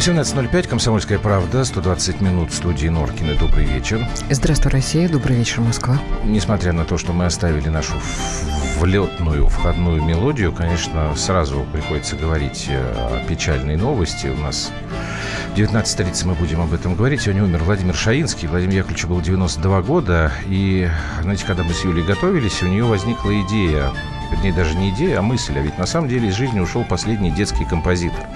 Восемнадцать ноль пять. Комсомольская правда. 120 минут в студии Норкина. Добрый вечер. Здравствуй, Россия. Добрый вечер, Москва. Несмотря на то, что мы оставили нашу влетную входную мелодию, конечно, сразу приходится говорить э, о печальной новости. У нас в 19 столице мы будем об этом говорить. Сегодня умер Владимир Шаинский. Владимир Яковлевичу было 92 года. И, знаете, когда мы с Юлей готовились, у нее возникла идея, вернее, даже не идея, а мысль. А ведь на самом деле из жизни ушел последний детский композитор.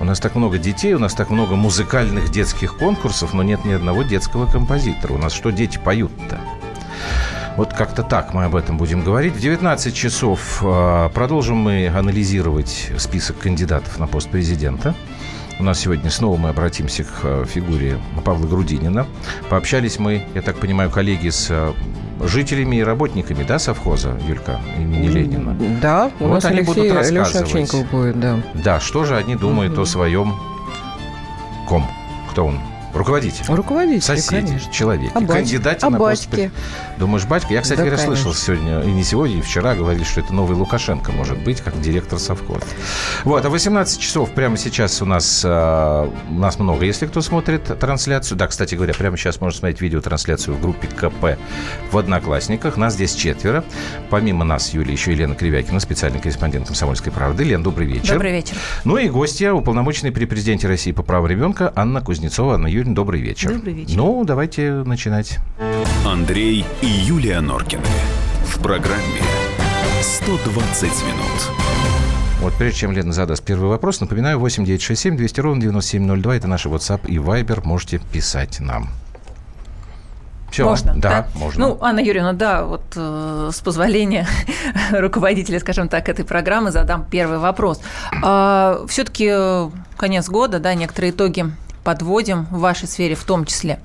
У нас так много детей, у нас так много музыкальных детских конкурсов, но нет ни одного детского композитора. У нас что дети поют-то? Вот как-то так мы об этом будем говорить. В 19 часов э, продолжим мы анализировать список кандидатов на пост президента. У нас сегодня снова мы обратимся к э, фигуре Павла Грудинина. Пообщались мы, я так понимаю, коллеги с э, жителями и работниками, да, совхоза, Юлька, имени Ленина? Да, у вот нас они Алексей будут рассказывать. Будет, да. Да, что же они думают о своем ком? Кто он? Руководитель. Руководитель, Соседи, конечно. человек. А батя? Кандидате А на пост батьке? Думаешь, батька? Я, кстати Да, говоря, слышал сегодня, и не сегодня, и вчера говорили, что это новый Лукашенко может быть, как директор совхоза. Вот, а 18 часов прямо сейчас у нас, э, у нас много, если кто смотрит трансляцию. Да, кстати говоря, прямо сейчас можно смотреть видеотрансляцию в группе КП в Одноклассниках. Нас здесь четверо. Помимо нас, Юлия, еще Елена Кривякина, специальный корреспондент «Комсомольской правды». Лен, добрый вечер. Добрый вечер. Ну и гостья, уполномоченный при президенте России по правам ребенка Анна Кузнецова. Анна Юрьевна, добрый вечер. Добрый вечер. Ну, давайте начинать. Андрей и Юлия Норкины. В программе 120 минут. Вот прежде чем Лена задаст первый вопрос, напоминаю, 8 967 200 ровно 9702. Это наши WhatsApp и Viber. Можете писать нам. Все. Можно? Да, можно. Ну, Анна Юрьевна, да, вот э, с позволения руководителя, скажем так, этой программы задам первый вопрос. Все-таки конец года, да, некоторые итоги подводим в вашей сфере в том числе.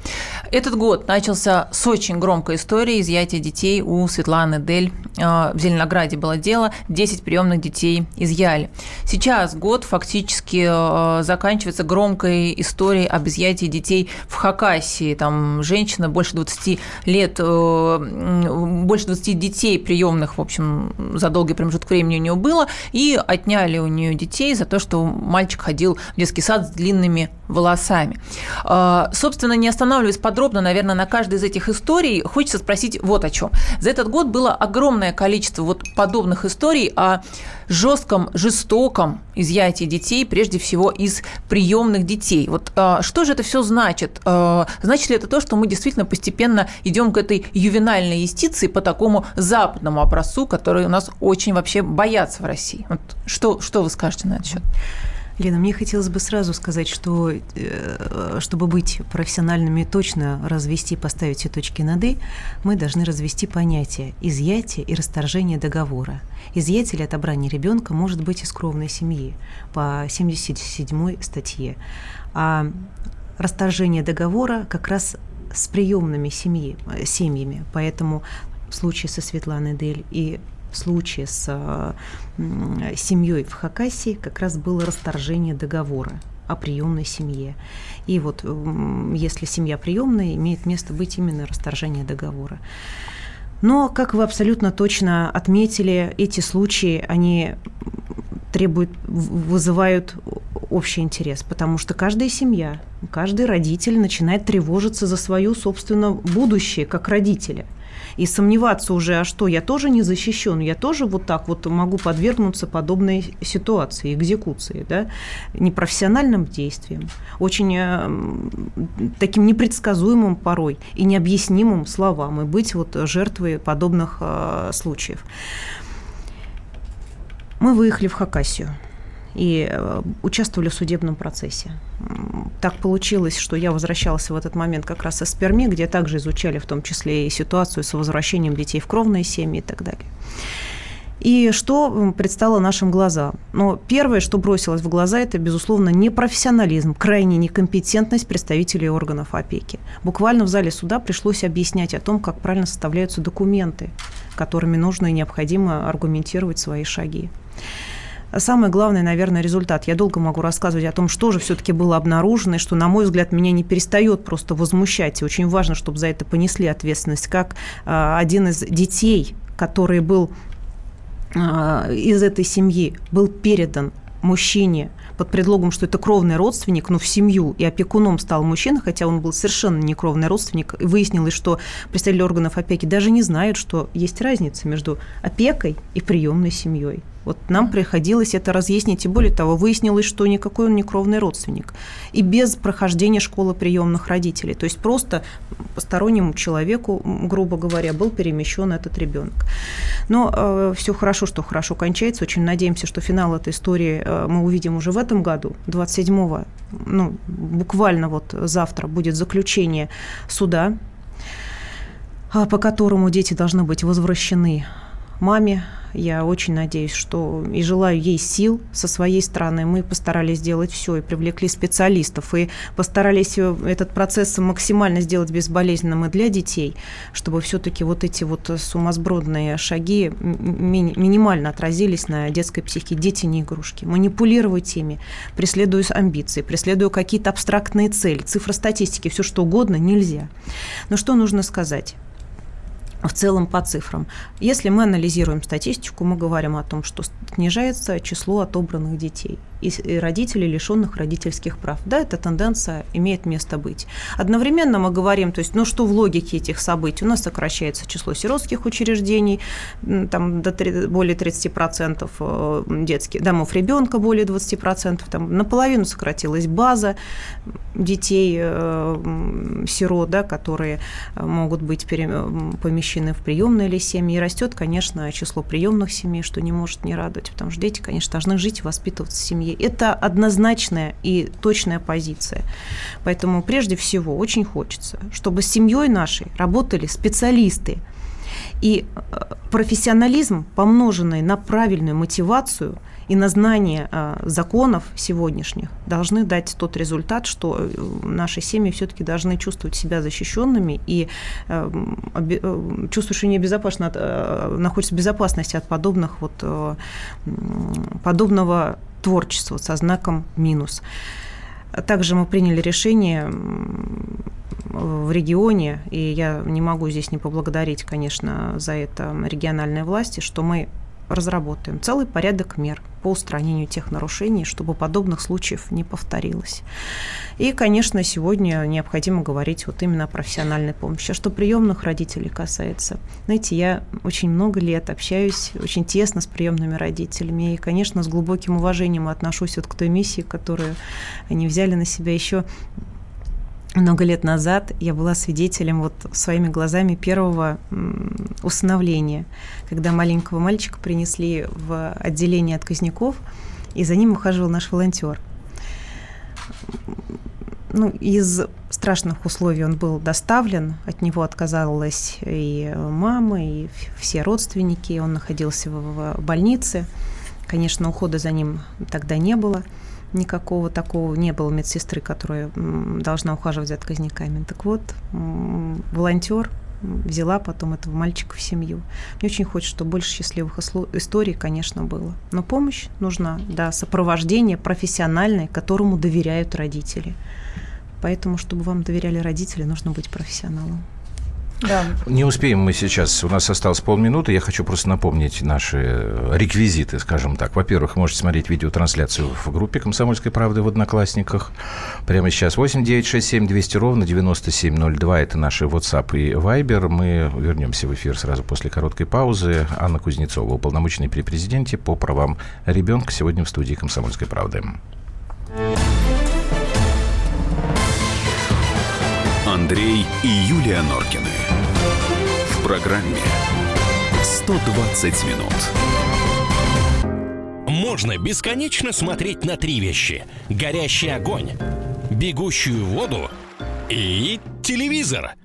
Этот год начался с очень громкой историей изъятия детей у Светланы Дель. Э, В Зеленограде было дело, 10 приемных детей изъяли. Сейчас год фактически э, заканчивается громкой историей об изъятии детей в Хакасии. Там женщина больше 20 лет, э, больше 20 детей приемных, в общем, за долгий промежуток времени у нее было, и отняли у нее детей за то, что мальчик ходил в детский сад с длинными волосами. Э, Собственно, не останавливаясь подробно, наверное, на каждой из этих историй, хочется спросить вот о чем. За этот год было огромное количество вот подобных историй о жестком, жестоком изъятии детей, прежде всего из приемных детей. Вот э, что же это все значит? Э, Значит ли это то, что мы действительно постепенно идем к этой ювенальной юстиции по такому западному образцу, который у нас очень вообще боятся в России? Вот что, что вы скажете на этот счет? Лена, мне хотелось бы сразу сказать, что э, чтобы быть профессиональными точно развести, поставить все точки над «и», мы должны развести понятия изъятия и расторжения договора. Изъятие или отобрание ребенка может быть из кровной семьи по 77 статье. А расторжение договора как раз с приемными семьи, э, семьями. Поэтому в случае со Светланой Дель и в случае с э, семьей в Хакасии как раз было расторжение договора о приемной семье. И вот если семья приемная, имеет место быть именно расторжение договора. Но, как вы абсолютно точно отметили, эти случаи, они требуют, вызывают общий интерес, потому что каждая семья, каждый родитель начинает тревожиться за свое собственное будущее как родителя. И сомневаться уже, а что, я тоже не защищен, я тоже вот так вот могу подвергнуться подобной ситуации, экзекуции, да, непрофессиональным действиям, очень э, таким непредсказуемым порой и необъяснимым словам, и быть вот жертвой подобных э, случаев. Мы выехали в Хакасию и э, участвовали в судебном процессе. Так получилось, что я возвращалась в этот момент как раз из Перми, где также изучали в том числе и ситуацию с возвращением детей в кровные семьи и так далее. И что предстало нашим глазам? Но первое, что бросилось в глаза, это, безусловно, непрофессионализм, крайняя некомпетентность представителей органов опеки. Буквально в зале суда пришлось объяснять о том, как правильно составляются документы, которыми нужно и необходимо аргументировать свои шаги. Самый главный, наверное, результат. Я долго могу рассказывать о том, что же все-таки было обнаружено, и что, на мой взгляд, меня не перестает просто возмущать. И очень важно, чтобы за это понесли ответственность. Как э, один из детей, который был а, из этой семьи был передан мужчине под предлогом, что это кровный родственник, но в семью, и опекуном стал мужчина, хотя он был совершенно не кровный родственник, и выяснилось, что представители органов опеки даже не знают, что есть разница между опекой и приемной семьей. Вот нам приходилось это разъяснить, и более того, выяснилось, что никакой он не кровный родственник. И без прохождения школы приемных родителей. То есть просто постороннему человеку, грубо говоря, был перемещен этот ребенок. Но э, все хорошо, что хорошо кончается. Очень надеемся, что финал этой истории э, мы увидим уже в этом году, 27-го, ну, буквально вот завтра будет заключение суда, э, по которому дети должны быть возвращены маме, я очень надеюсь, что и желаю ей сил со своей стороны. Мы постарались сделать все и привлекли специалистов, и постарались э, этот процесс максимально сделать безболезненным и для детей, чтобы все-таки вот эти вот сумасбродные шаги ми- минимально отразились на детской психике. Дети не игрушки. Манипулировать ими, преследуя амбиции, преследуя какие-то абстрактные цели, цифры статистики, все что угодно нельзя. Но что нужно сказать? В целом по цифрам. Если мы анализируем статистику, мы говорим о том, что снижается число отобранных детей и родителей, лишенных родительских прав. Да, эта тенденция имеет место быть. Одновременно мы говорим, то есть, ну что в логике этих событий? У нас сокращается число сиротских учреждений, там до 3, более 30% э, детских домов ребенка, более 20%, там наполовину сократилась база детей, э, сирот, да, которые могут быть помещены в приемные или семьи. И растет, конечно, число приемных семей, что не может не радовать, потому что дети, конечно, должны жить и воспитываться в семье это однозначная и точная позиция. Поэтому прежде всего очень хочется, чтобы с семьей нашей работали специалисты. И э, профессионализм, помноженный на правильную мотивацию и на знание э, законов сегодняшних, должны дать тот результат, что э, наши семьи все-таки должны чувствовать себя защищенными и чувствуют, что они безопасно, находятся в безопасности от подобных вот, подобного творчество со знаком минус. Также мы приняли решение в регионе, и я не могу здесь не поблагодарить, конечно, за это региональные власти, что мы разработаем целый порядок мер по устранению тех нарушений, чтобы подобных случаев не повторилось. И, конечно, сегодня необходимо говорить вот именно о профессиональной помощи. А что приемных родителей касается, знаете, я очень много лет общаюсь очень тесно с приемными родителями, и, конечно, с глубоким уважением отношусь вот к той миссии, которую они взяли на себя еще много лет назад я была свидетелем вот своими глазами первого усыновления, когда маленького мальчика принесли в отделение отказников, и за ним ухаживал наш волонтер. Ну, из страшных условий он был доставлен, от него отказалась и мама, и все родственники, он находился в больнице. Конечно, ухода за ним тогда не было – никакого такого не было медсестры, которая должна ухаживать за отказниками. Так вот, волонтер взяла потом этого мальчика в семью. Мне очень хочется, чтобы больше счастливых историй, конечно, было. Но помощь нужна, да, сопровождение профессиональное, которому доверяют родители. Поэтому, чтобы вам доверяли родители, нужно быть профессионалом. Да. Не успеем мы сейчас. У нас осталось полминуты. Я хочу просто напомнить наши реквизиты, скажем так. Во-первых, можете смотреть видеотрансляцию в группе «Комсомольской правды» в Одноклассниках. Прямо сейчас 8 9 6 7 200 ровно 9702. Это наши WhatsApp и Viber. Мы вернемся в эфир сразу после короткой паузы. Анна Кузнецова, уполномоченный при президенте по правам ребенка, сегодня в студии «Комсомольской правды». Андрей и Юлия Норкины. В программе 120 минут. Можно бесконечно смотреть на три вещи. Горящий огонь, бегущую воду и телевизор –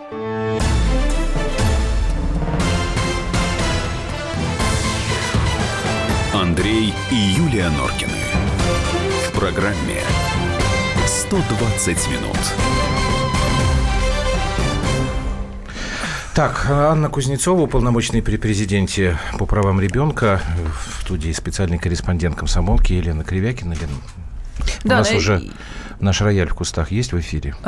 Андрей и Юлия Норкины. В программе 120 минут. Так, Анна Кузнецова, уполномоченный при президенте по правам ребенка, в студии специальный корреспондент комсомолки Елена Кривякина. Елена, Да, у нас но- уже наш рояль в кустах есть в эфире.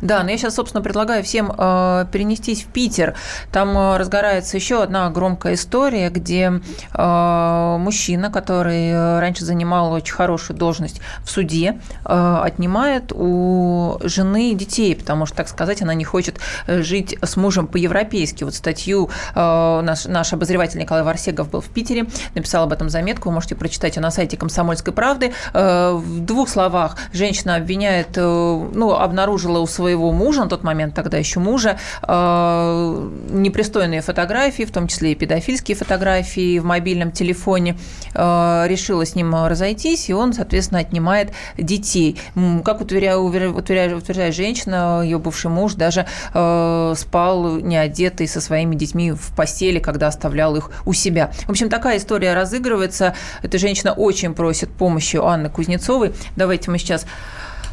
Да, но я сейчас, собственно, предлагаю всем э, перенестись в Питер. Там э, разгорается еще одна громкая история, где э, мужчина, который э, раньше занимал очень хорошую должность в суде, э, отнимает у жены детей, потому что, так сказать, она не хочет э, жить с мужем по-европейски. Вот статью э, наш, наш обозреватель Николай Варсегов был в Питере, написал об этом заметку, вы можете прочитать ее на сайте «Комсомольской правды». Э, В двух словах женщина обвиняет, э, ну, обнаружила у своего мужа, на тот момент тогда еще мужа, э, непристойные фотографии, в том числе и педофильские фотографии в мобильном телефоне, э, решила с ним разойтись, и он, соответственно, отнимает детей. Как утверждает, утверждает, женщина, ее бывший муж даже спал неодетый со своими детьми в постели, когда оставлял их у себя. В общем, такая история разыгрывается. Эта женщина очень просит помощи у Анны Кузнецовой. Давайте мы сейчас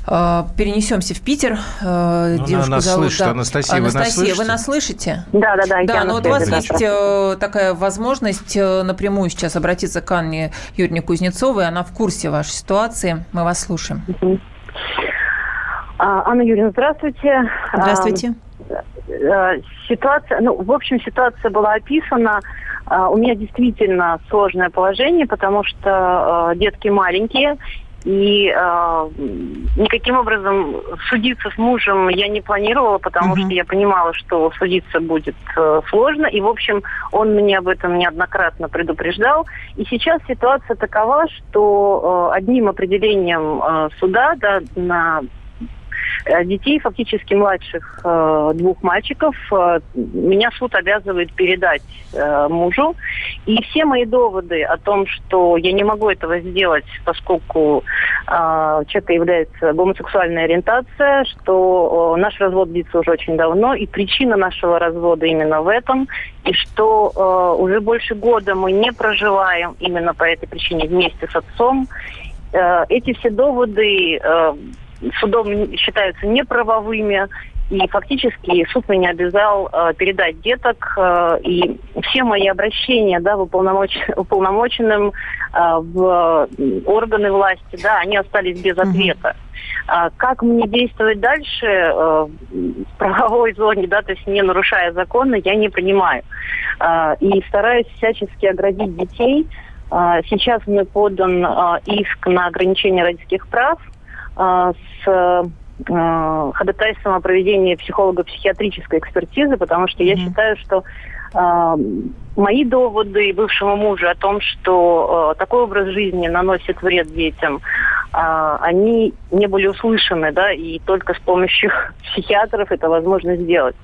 перенесемся в Питер. Э, Ну, Девушку она нас зовут, слышит. Анастасия, вы нас Анастасия, вы слышите? нас слышите? Да, да, да. Да, но на вот у вас да, есть здравствуйте. э, такая возможность э, напрямую сейчас обратиться к Анне Юрьевне Кузнецовой. Она в курсе вашей ситуации. Мы вас слушаем. А, Анна Юрьевна, здравствуйте. Здравствуйте. А, э, Ситуация, ну, в общем, ситуация была описана. А, У меня действительно сложное положение, потому что э, детки маленькие, и э, никаким образом судиться с мужем я не планировала, потому Мгм. что я понимала, что судиться будет э, сложно. И, в общем, он мне об этом неоднократно предупреждал. И сейчас ситуация такова, что э, одним определением э, суда да, на детей, фактически младших э, двух мальчиков, э, меня суд обязывает передать э, мужу. И все мои доводы о том, что я не могу этого сделать, поскольку э, человека является гомосексуальная ориентация, что э, наш развод длится уже очень давно, и причина нашего развода именно в этом, и что э, уже больше года мы не проживаем именно по этой причине вместе с отцом. Э, эти все доводы э, судом считаются неправовыми, и фактически суд меня обязал э, передать деток, э, и все мои обращения да, в уполномоч- уполномоченным э, в органы власти, да, они остались без ответа. А как мне действовать дальше э, в правовой зоне, да, то есть не нарушая законы, я не понимаю. А, и стараюсь всячески оградить детей. А, сейчас мне подан а, иск на ограничение родительских прав с э, ходатайством о проведении психолого-психиатрической экспертизы, потому что я Мгм. считаю, что э, мои доводы бывшего мужа о том, что э, такой образ жизни наносит вред детям, а, они не были услышаны, да, и только с помощью психиатров это возможно сделать.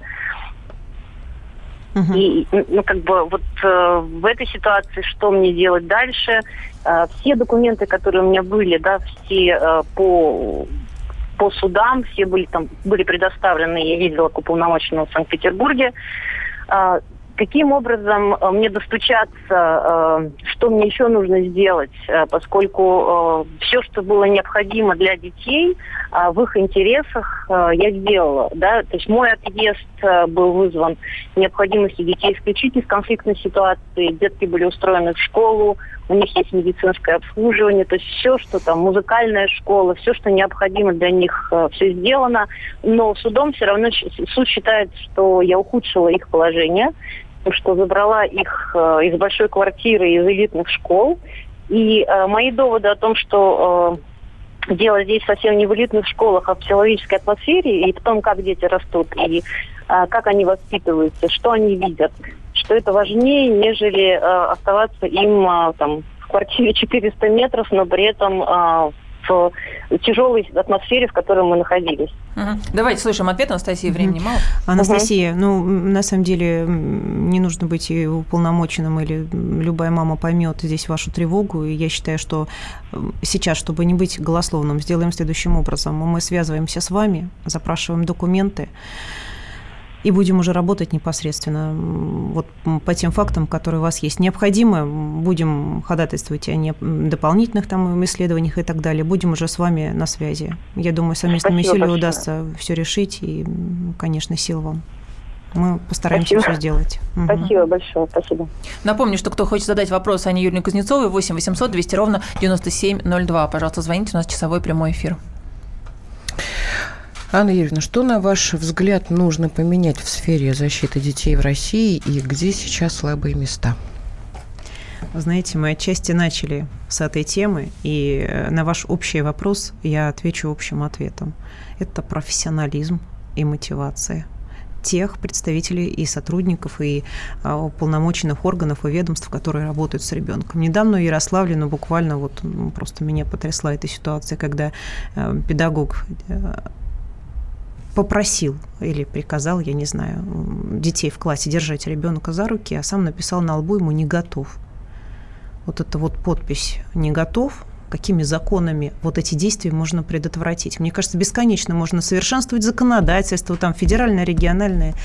Мгм. И, ну, как бы, вот э, в этой ситуации что мне делать дальше? Э, все документы, которые у меня были, да, все э, по по судам, все были там были предоставлены, я ездила к уполномоченному в Санкт-Петербурге. А, каким образом э, мне достучаться, э, что мне еще нужно сделать, э, поскольку все, что было необходимо для детей, в их интересах я сделала. Да? То есть мой отъезд был вызван необходимостью детей исключить из конфликтной ситуации, детки были устроены в школу, у них есть медицинское обслуживание, то есть все, что там, музыкальная школа, все, что необходимо для них, все сделано, но судом все равно суд считает, что я ухудшила их положение, что забрала их э, из большой квартиры, из элитных школ, и э, мои доводы о том, что э, дело здесь совсем не в элитных школах, а в психологической атмосфере и в том, как дети растут, и как они воспитываются, что они видят, что это важнее, нежели оставаться им там в квартире 400 метров, но при этом в тяжелой атмосфере, в которой мы находились. Угу. Давайте слышим ответ, Анастасия, времени мало. Анастасия, угу. ну, на самом деле, не нужно быть и уполномоченным, или любая мама поймет здесь вашу тревогу, и я считаю, что сейчас, чтобы не быть голословным, сделаем следующим образом. Мы связываемся с вами, запрашиваем документы, и будем уже работать непосредственно вот по тем фактам, которые у вас есть. Необходимо, будем ходатайствовать о дополнительных там исследованиях и так далее. Будем уже с вами на связи. Я думаю, совместными усилиями удастся все решить, и, конечно, сил вам. Мы постараемся спасибо. все сделать. Спасибо угу. большое, спасибо. Напомню, что кто хочет задать вопрос Ане Юрьевне Кузнецовой, 8 800 200 ровно 9702. Пожалуйста, звоните, у нас часовой прямой эфир. Анна Юрьевна, что, на ваш взгляд, нужно поменять в сфере защиты детей в России и где сейчас слабые места? Вы знаете, мы отчасти начали с этой темы, и э, на ваш общий вопрос я отвечу общим ответом. Это профессионализм и мотивация тех представителей и сотрудников, и а, уполномоченных органов и ведомств, которые работают с ребенком. Недавно в Ярославле, ну, буквально вот просто меня потрясла эта ситуация, когда э, педагог э, попросил или приказал, я не знаю, детей в классе держать ребенка за руки, а сам написал на лбу ему «не готов». Вот эта вот подпись «не готов», какими законами вот эти действия можно предотвратить. Мне кажется, бесконечно можно совершенствовать законодательство, там федеральное, региональное,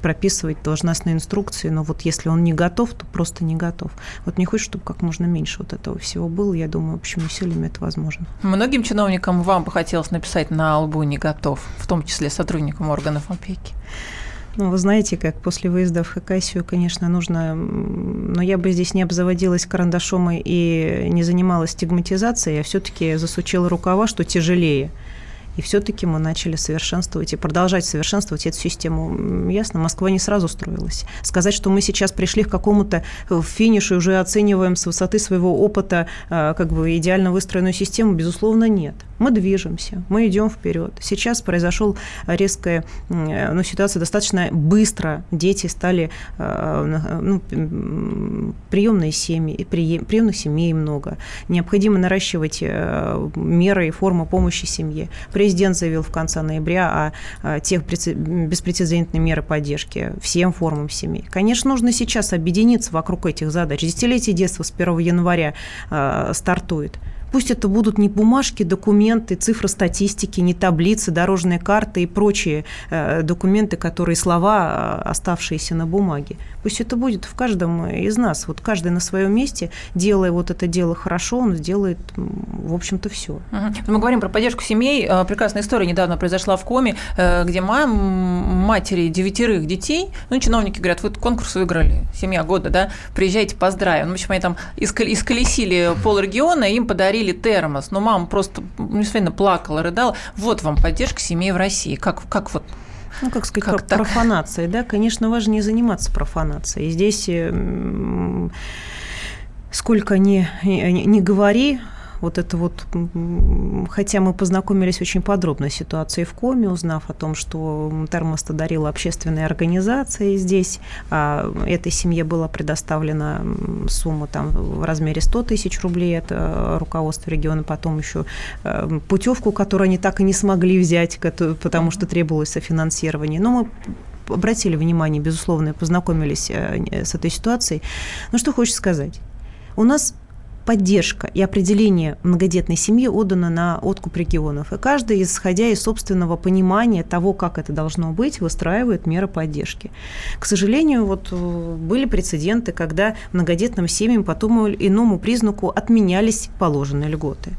прописывать должностные инструкции, но вот если он не готов, то просто не готов. Вот мне хочется, чтобы как можно меньше вот этого всего было. Я думаю, общими усилиями это возможно. Многим чиновникам вам бы хотелось написать на лбу «не готов», в том числе сотрудникам органов опеки. Ну, вы знаете, как после выезда в Хакасию, конечно, нужно... Но я бы здесь не обзаводилась карандашом и не занималась стигматизацией, я все таки засучила рукава, что тяжелее – и все-таки мы начали совершенствовать и продолжать совершенствовать эту систему. Ясно, Москва не сразу строилась. Сказать, что мы сейчас пришли к какому-то э, финишу и уже оцениваем с высоты своего опыта э, как бы идеально выстроенную систему, безусловно, нет. Мы движемся, мы идем вперед. Сейчас произошел резкая ну, ситуация достаточно быстро. Дети стали, э, ну, приемные семьи, приемных семей много. Необходимо наращивать меры и формы помощи семье. Президент заявил в конце ноября о тех беспрецедентной меры поддержки всем формам семей. Конечно, нужно сейчас объединиться вокруг этих задач. Десятилетие детства с 1 января э, стартует. Пусть это будут не бумажки, документы, цифры статистики, не таблицы, дорожные карты и прочие э, документы, которые слова, э, оставшиеся на бумаге. Пусть это будет в каждом из нас. Вот каждый на своем месте, делая вот это дело хорошо, он сделает, в общем-то, все. Угу. Мы говорим про поддержку семей. Э, прекрасная история недавно произошла в Коме, э, где мам, матери девятерых детей, ну, чиновники говорят, вы конкурс выиграли, семья года, да, приезжайте, поздравим. Ну, в общем, они там исколесили полрегиона, им подарили подарили термос, но мама просто действительно плакала, рыдала. Вот вам поддержка семей в России. Как, как вот ну, как сказать, как профанацией, да, конечно, важно не заниматься профанацией. Здесь сколько ни, ни, ни говори, вот это вот, хотя мы познакомились очень подробно с ситуацией в Коме, узнав о том, что термоста дарила общественная организация здесь, а этой семье была предоставлена сумма там в размере 100 тысяч рублей, это руководство региона, потом еще э, путевку, которую они так и не смогли взять, потому что требовалось софинансирование. Но мы обратили внимание, безусловно, и познакомились э, с этой ситуацией. Но что хочется сказать? У нас поддержка и определение многодетной семьи отдано на откуп регионов. И каждый, исходя из собственного понимания того, как это должно быть, выстраивает меры поддержки. К сожалению, вот э, были прецеденты, когда многодетным семьям по тому или иному признаку отменялись положенные льготы.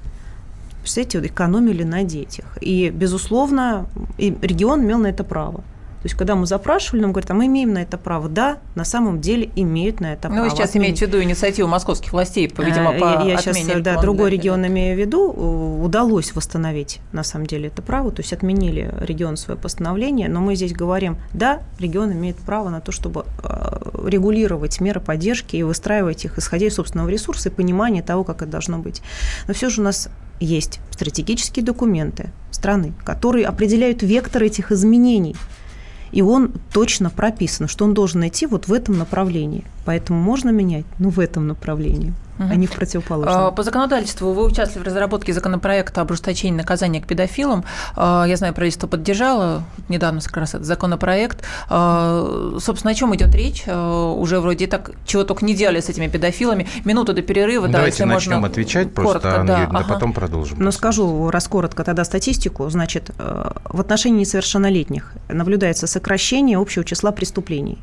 Представляете, экономили на детях. И, безусловно, регион имел на это право. То есть, когда мы запрашивали, нам говорят, а мы имеем на это право. Да, на самом деле имеют на это ну, право. Ну, вы сейчас имеете в виду инициативу московских властей, видимо, э, по Я сейчас, да, другой регион имею в виду. Удалось восстановить, на самом деле, это право. То есть, отменили регион свое постановление, но мы здесь говорим, да, регион имеет право на то, чтобы э, регулировать меры поддержки и выстраивать их, исходя из собственного ресурса и понимания того, как это должно быть. Но все же у нас есть стратегические документы страны, которые определяют вектор этих изменений – и он точно прописан, что он должен идти вот в этом направлении. Поэтому можно менять, ну, в этом направлении. А не в противоположном. А, по законодательству вы участвовали в разработке законопроекта об ужесточении наказания к педофилам. А, я знаю, правительство поддержало недавно как раз этот законопроект. А, собственно, о чем идет речь? Уже вроде так, чего только не делали с этими педофилами. Минуту до перерыва, да, Давайте если начнем можно отвечать просто, коротко, Анна да, Юрьевна, ага. потом продолжим. Ну, скажу раз коротко тогда статистику. Значит, э, в отношении несовершеннолетних наблюдается сокращение общего числа преступлений.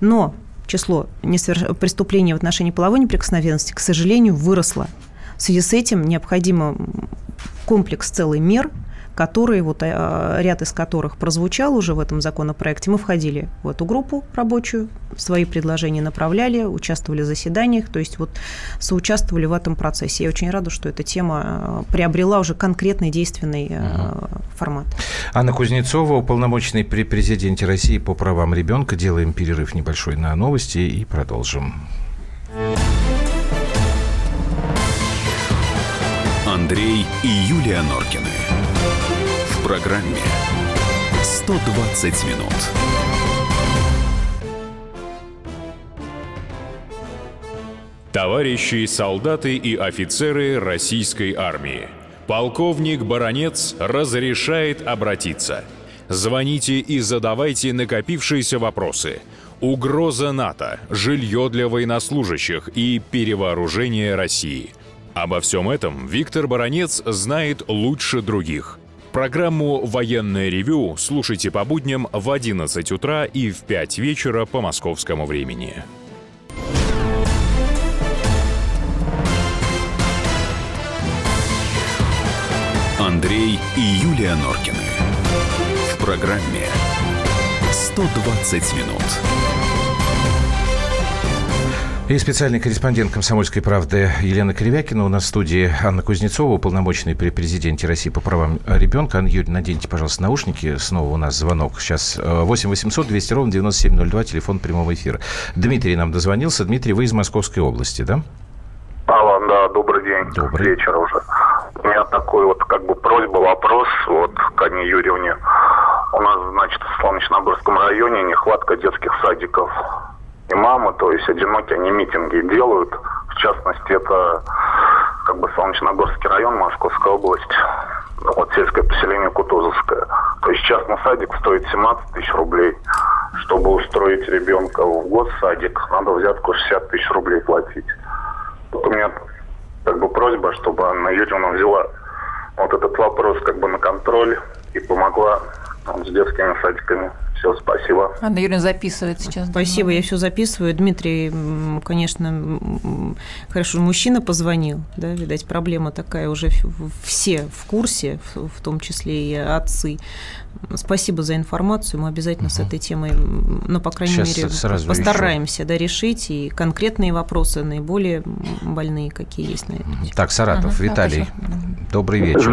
Но число несоверш... преступлений в отношении половой неприкосновенности, к сожалению, выросло. В связи с этим необходимо комплекс целый мер – которые, вот э, ряд из которых прозвучал уже в этом законопроекте. Мы входили в эту группу рабочую, свои предложения направляли, участвовали в заседаниях, то есть вот соучаствовали в этом процессе. Я очень рада, что эта тема э, приобрела уже конкретный действенный угу. формат. Анна Кузнецова, уполномоченный при президенте России по правам ребенка. Делаем перерыв небольшой на новости и продолжим. Андрей и Юлия Норкины программе 120 минут. Товарищи солдаты и офицеры российской армии. Полковник Баронец разрешает обратиться. Звоните и задавайте накопившиеся вопросы. Угроза НАТО, жилье для военнослужащих и перевооружение России. Обо всем этом Виктор Баронец знает лучше других. Программу «Военное ревю» слушайте по будням в 11 утра и в 5 вечера по московскому времени. Андрей и Юлия Норкины. В программе «120 минут». И специальный корреспондент «Комсомольской правды» Елена Кривякина. У нас в студии Анна Кузнецова, уполномоченный при президенте России по правам ребенка. Анна Юрьевна, наденьте, пожалуйста, наушники. Снова у нас звонок. Сейчас 8 800 200 ровно 9702, телефон прямого эфира. Дмитрий нам дозвонился. Дмитрий, вы из Московской области, да? Алло, да, добрый день. Добрый. Вечер уже. У меня такой вот как бы просьба, вопрос вот к Анне Юрьевне. У нас, значит, в Солнечногорском районе нехватка детских садиков и мамы, то есть одинокие они митинги делают. В частности, это как бы Солнечногорский район, Московская область, вот сельское поселение Кутузовское. То есть частный садик стоит 17 тысяч рублей. Чтобы устроить ребенка в год садик, надо взятку 60 тысяч рублей платить. Вот у меня как бы просьба, чтобы Анна Юрьевна взяла вот этот вопрос как бы на контроль и помогла там, с детскими садиками. Все, спасибо. Анна Юрьевна записывает сейчас. Спасибо, я все записываю. Дмитрий, конечно, хорошо, мужчина позвонил, да, видать, проблема такая уже все в курсе, в том числе и отцы. Спасибо за информацию. Мы обязательно угу. с этой темой, ну, по крайней Сейчас мере, сразу постараемся да, решить и конкретные вопросы, наиболее больные, какие есть на тему. Так, Саратов, угу, Виталий, да, добрый вечер.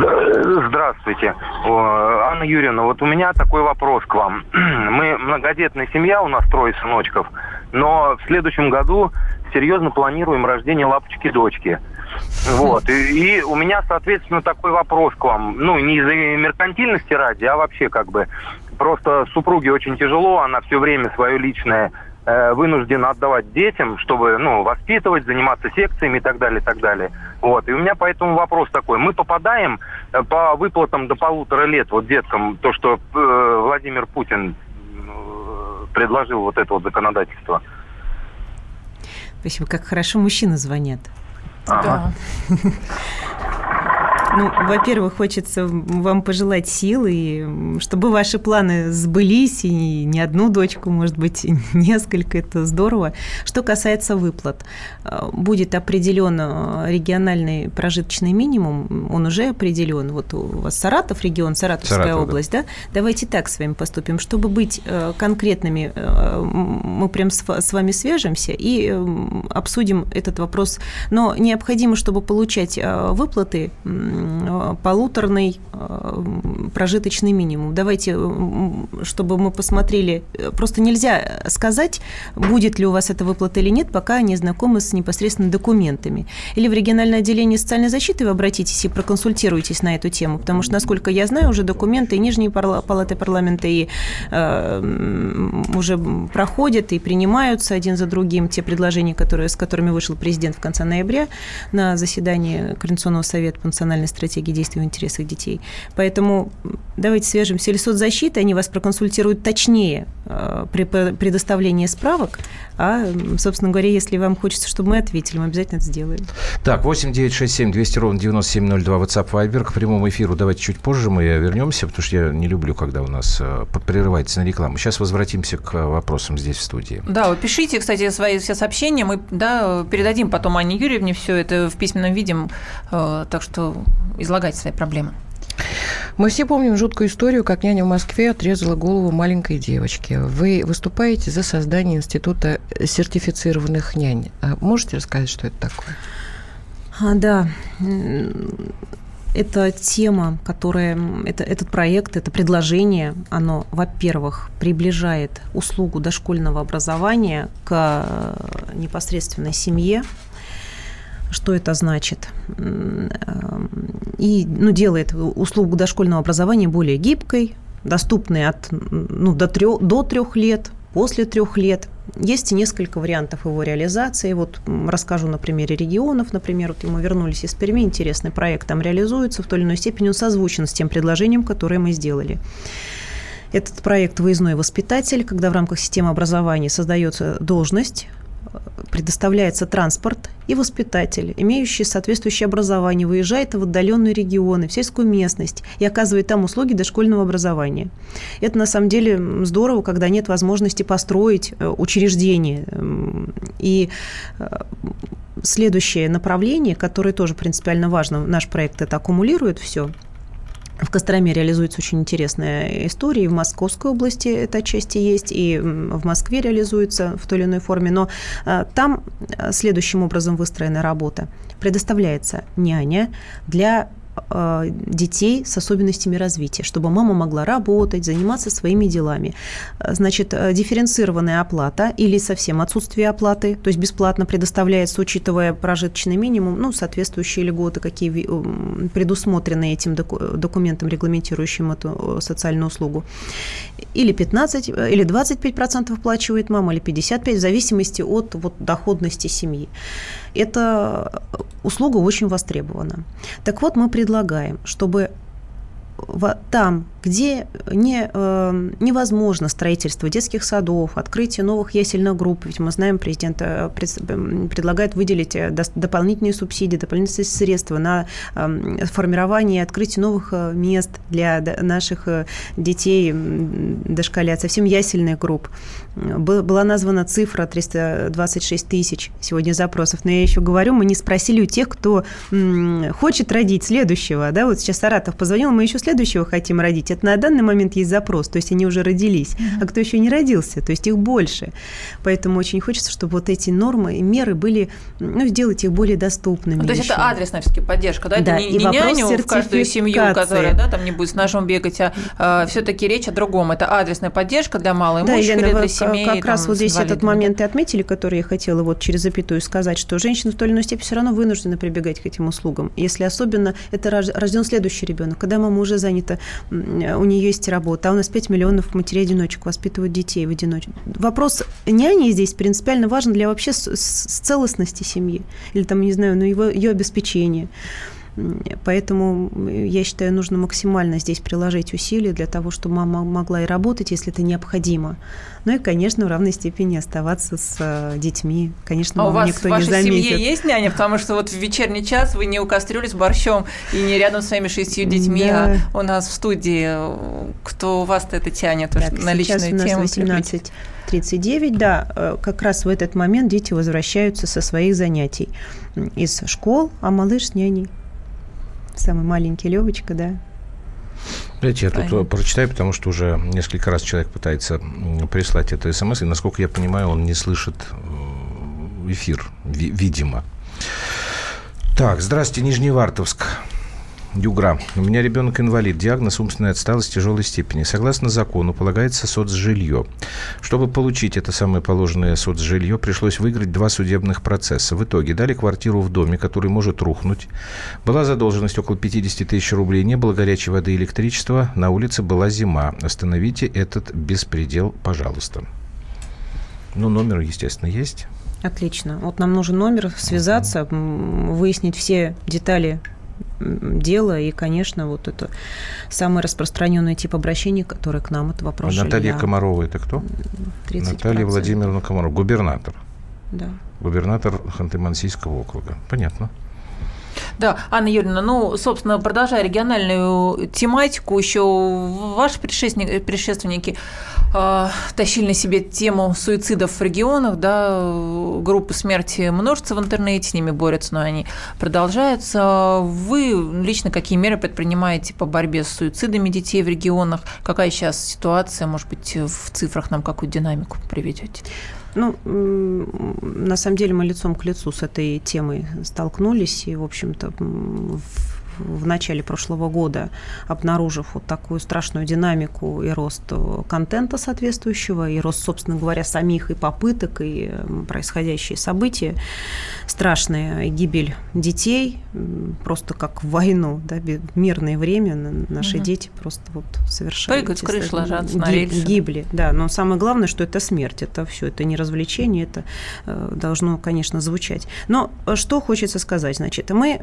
Здравствуйте. Анна Юрьевна, вот у меня такой вопрос к вам. Мы многодетная семья, у нас трое сыночков, но в следующем году серьезно планируем рождение лапочки-дочки. Вот. И, и у меня, соответственно, такой вопрос к вам. Ну, не из-за меркантильности ради, а вообще как бы просто супруге очень тяжело, она все время свое личное э, вынуждена отдавать детям, чтобы, ну, воспитывать, заниматься секциями и так далее, и так далее. Вот. И у меня поэтому вопрос такой. Мы попадаем э, по выплатам до полутора лет вот деткам, то, что э, Владимир Путин предложил вот это вот законодательство. Спасибо. Как хорошо мужчины звонят. Ага. Да. Ну, во-первых, хочется вам пожелать сил, и чтобы ваши планы сбылись, и не одну дочку, может быть, несколько, это здорово. Что касается выплат, э, будет определен э, региональный прожиточный минимум, он уже определен. Вот у вас Саратов регион, Саратовская Саратов, область, да. да? Давайте так с вами поступим. Чтобы быть э, конкретными, мы прям с вами свяжемся и обсудим этот вопрос. Но необходимо, чтобы получать выплаты, полуторный прожиточный минимум. Давайте, чтобы мы посмотрели, просто нельзя сказать, будет ли у вас эта выплата или нет, пока не знакомы с непосредственно документами. Или в региональное отделение социальной защиты вы обратитесь и проконсультируйтесь на эту тему, потому что, насколько я знаю, уже документы и Нижней палаты парламента и э, уже проходят и принимаются один за другим те предложения, которые, с которыми вышел президент в конце ноября на заседании Координационного совета по национальной стратегии действий в интересах детей. Поэтому давайте свяжемся. Или соцзащита, они вас проконсультируют точнее э, при предоставлении справок, а, собственно говоря, если вам хочется, чтобы мы ответили, мы обязательно это сделаем. Так, 8 9 6 7 200 ровно 9702 WhatsApp Viber. К прямому эфиру давайте чуть позже мы вернемся, потому что я не люблю, когда у нас э, прерывается на рекламу. Сейчас возвратимся к вопросам здесь в студии. Да, вы пишите, кстати, свои все сообщения. Мы да, передадим потом Анне Юрьевне все это в письменном виде. Э, так что излагайте свои проблемы. Мы все помним жуткую историю, как няня в Москве отрезала голову маленькой девочки. Вы выступаете за создание института сертифицированных нянь. А можете рассказать, что это такое? А, да. Это тема, которая, это, этот проект, это предложение, оно, во-первых, приближает услугу дошкольного образования к э, непосредственной семье, что это значит. И ну, делает услугу дошкольного образования более гибкой, доступной от, ну, до, трех, до трех лет, после трех лет. Есть несколько вариантов его реализации. Вот расскажу на примере регионов. Например, вот мы вернулись из Перми, интересный проект там реализуется, в той или иной степени он созвучен с тем предложением, которое мы сделали. Этот проект «Выездной воспитатель», когда в рамках системы образования создается должность предоставляется транспорт и воспитатель, имеющий соответствующее образование, выезжает в отдаленные регионы, в сельскую местность и оказывает там услуги дошкольного образования. Это на самом деле здорово, когда нет возможности построить э, учреждение. И э, следующее направление, которое тоже принципиально важно, наш проект это аккумулирует все – в Костроме реализуется очень интересная история, и в Московской области это отчасти есть, и в Москве реализуется в той или иной форме, но а, там а, следующим образом выстроена работа. Предоставляется няня для Э, детей с особенностями развития, чтобы мама могла работать, заниматься своими делами. Э, значит, э, дифференцированная оплата или совсем отсутствие оплаты, то есть бесплатно предоставляется, учитывая прожиточный минимум, ну, соответствующие льготы, какие предусмотрены этим документом, регламентирующим эту социальную услугу. Или 15, или 25% процентов оплачивает мама, или 55%, в зависимости от вот, доходности семьи. Эта услуга очень востребована. Так вот, мы предлагаем, чтобы там, где не, э, невозможно строительство детских садов, открытие новых ясельных групп, ведь мы знаем, президент э, пред, предлагает выделить э, дополнительные субсидии, дополнительные средства на э, формирование и открытие новых э, мест для наших детей, дошколят, совсем ясельных групп. Была названа цифра 326 тысяч сегодня запросов, но я еще говорю, мы не спросили у тех, кто хочет родить следующего, да, вот сейчас Саратов позвонил, мы еще следующего хотим родить. Это на данный момент есть запрос, то есть они уже родились. Mm-hmm. А кто еще не родился, то есть их больше. Поэтому очень хочется, чтобы вот эти нормы и меры были, ну, сделать их более доступными. Ну, то есть еще. это адресная все-таки поддержка, да? да это не, не няню в каждую семью, которая да, там не будет с ножом бегать, а, а все-таки речь о другом. Это адресная поддержка для малоимущих да, или для семей. Как там, раз вот здесь этот момент и отметили, который я хотела вот через запятую сказать, что женщины в той или иной степени все равно вынуждены прибегать к этим услугам. Если особенно это рожден следующий ребенок, когда мама уже занята, у нее есть работа, а у нас 5 миллионов матерей-одиночек воспитывают детей в одиночку. Вопрос няни здесь принципиально важен для вообще с, с целостности семьи или там, не знаю, ну, его, ее обеспечения. Поэтому я считаю, нужно максимально здесь приложить усилия для того, чтобы мама могла и работать, если это необходимо. Ну и, конечно, в равной степени оставаться с э, детьми. Конечно, а у вас никто в вашей не заметит. семье есть няня? Потому что вот в вечерний час вы не у кастрюли с борщом и не рядом с своими шестью детьми, да. а у нас в студии. Кто у вас-то это тянет так, на личную тему? 18 39, да, э, как раз в этот момент дети возвращаются со своих занятий из школ, а малыш с няней самый маленький Левочка, да. Знаете, я тут прочитаю, потому что уже несколько раз человек пытается прислать это смс, и, насколько я понимаю, он не слышит э, эфир, видимо. Так, здравствуйте, Нижневартовск. Югра. У меня ребенок инвалид. Диагноз умственная отсталость тяжелой степени. Согласно закону полагается соцжилье. Чтобы получить это самое положенное соцжилье, пришлось выиграть два судебных процесса. В итоге дали квартиру в доме, который может рухнуть. Была задолженность около 50 тысяч рублей. Не было горячей воды и электричества. На улице была зима. Остановите этот беспредел, пожалуйста. Ну, номер, естественно, есть. Отлично. Вот нам нужен номер, связаться, выяснить все детали дела. И, конечно, вот это самый распространенный тип обращений, который к нам, это вопрос а Наталья жилья. Комарова это кто? 30%. Наталья Владимировна Комарова, губернатор. Да. Губернатор Ханты-Мансийского округа. Понятно. Да, Анна Юрьевна, ну, собственно, продолжая региональную тематику, еще ваши предшественники, предшественники э, тащили на себе тему суицидов в регионах, да, группы смерти множество в интернете, с ними борются, но они продолжаются. Вы лично какие меры предпринимаете по борьбе с суицидами детей в регионах? Какая сейчас ситуация, может быть, в цифрах нам какую динамику приведете? Ну, на самом деле мы лицом к лицу с этой темой столкнулись, и, в общем-то, в в начале прошлого года, обнаружив вот такую страшную динамику и рост э, контента соответствующего, и рост, собственно говоря, самих и попыток, и происходящие события, страшная гибель детей, просто как в войну, да, в мирное время наши угу. дети просто вот совершенно... Прыгают с крыш, ложатся на рельсы. Гибли, да, но самое главное, что это смерть, это все, это не развлечение, это э, должно, конечно, звучать. Но э, что хочется сказать, значит, мы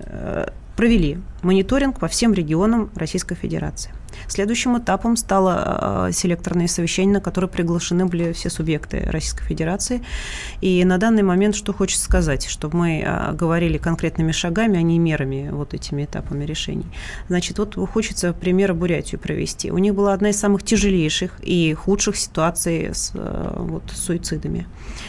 провели мониторинг по всем регионам Российской Федерации. Следующим этапом стало э, селекторное совещание, на которое приглашены были все субъекты Российской Федерации. И на данный момент что хочется сказать, что мы э, говорили конкретными шагами, а не мерами, вот этими этапами решений. Значит, вот хочется пример Бурятию провести. У них была одна из самых тяжелейших и худших ситуаций с э, вот, суицидами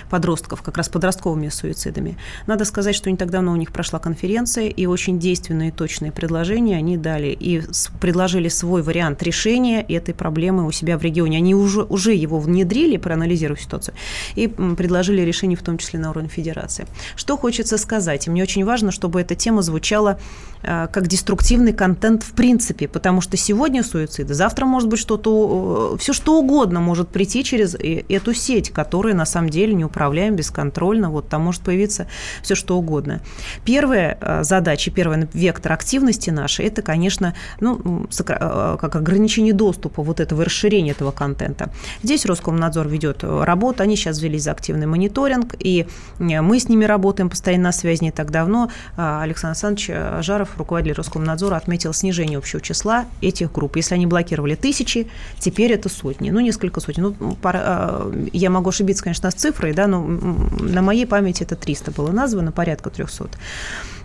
подростков, как раз подростковыми суицидами. Надо сказать, что не так давно у них прошла конференция, и очень действенные и точные предложения они дали и предложили свой вариант решения этой проблемы у себя в регионе. Они уже, уже его внедрили, проанализировав ситуацию, и предложили решение в том числе на уровне федерации. Что хочется сказать? Мне очень важно, чтобы эта тема звучала э, как деструктивный контент в принципе, потому что сегодня суициды, завтра может быть что-то, э, все что угодно может прийти через э, эту сеть, которая на самом деле не управляем бесконтрольно, вот там может появиться все что угодно. Первая задача, первый вектор активности нашей, это, конечно, ну, как ограничение доступа вот этого расширения этого контента. Здесь Роскомнадзор ведет работу, они сейчас взялись за активный мониторинг, и мы с ними работаем постоянно на связи не так давно. А, Александр Александрович Жаров, руководитель Роскомнадзора, отметил снижение общего числа этих групп. Если они блокировали тысячи, теперь это сотни, ну, несколько сотен. Ну, а, я могу ошибиться, конечно, с цифрой, да, но на моей памяти это 300 было названо, порядка 300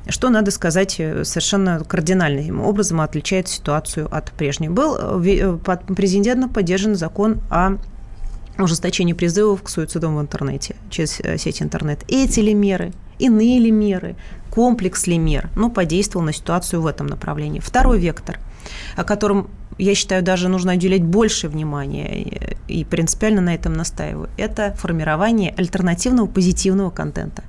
что, надо сказать, э, совершенно кардинальным образом отличает ситуацию от прежней. Был э, э, президентом поддержан закон о ужесточении призывов к суицидам в интернете, через сеть интернет. Эти ли меры, иные ли меры, комплекс ли мер, ну, подействовал на ситуацию в этом направлении. Второй вектор, о котором я считаю, даже нужно уделять больше внимания и принципиально на этом настаиваю, это формирование альтернативного позитивного контента.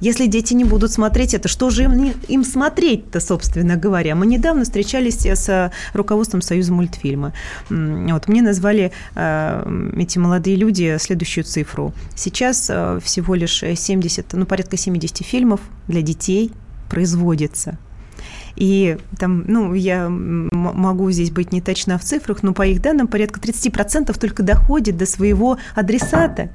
Если дети не будут смотреть это, что же им, им смотреть-то, собственно говоря? Мы недавно встречались с руководством Союза мультфильма. Вот, мне назвали э, эти молодые люди следующую цифру. Сейчас э, всего лишь 70, ну, порядка 70 фильмов для детей производится. И там, ну, я могу здесь быть не точна в цифрах, но по их данным порядка 30% только доходит до своего адресата.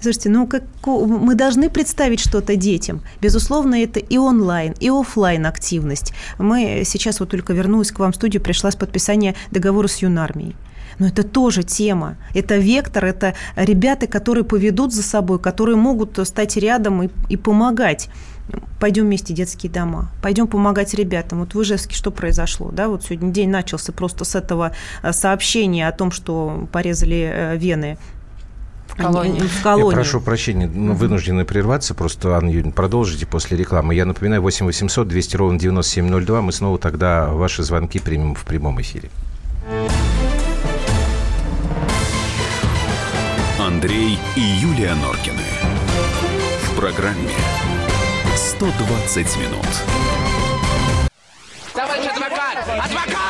Слушайте, ну как, мы должны представить что-то детям. Безусловно, это и онлайн, и офлайн активность. Мы сейчас вот только вернулась к вам в студию, пришла с подписания договора с юнармией. Но это тоже тема. Это вектор, это ребята, которые поведут за собой, которые могут стать рядом и, и помогать. Пойдем вместе детские дома, пойдем помогать ребятам. Вот в Ижевске что произошло? Да? Вот сегодня день начался просто с этого э, сообщения о том, что порезали э, вены колонии. В колонию. Я прошу прощения, ну, вынуждены прерваться. Просто, Анна Юрьевна, продолжите после рекламы. Я напоминаю, 8 800 200 ровно 9702. Мы снова тогда ваши звонки примем в прямом эфире. Андрей и Юлия Норкины. В программе «120 минут». товарищ адвокат! Адвокат!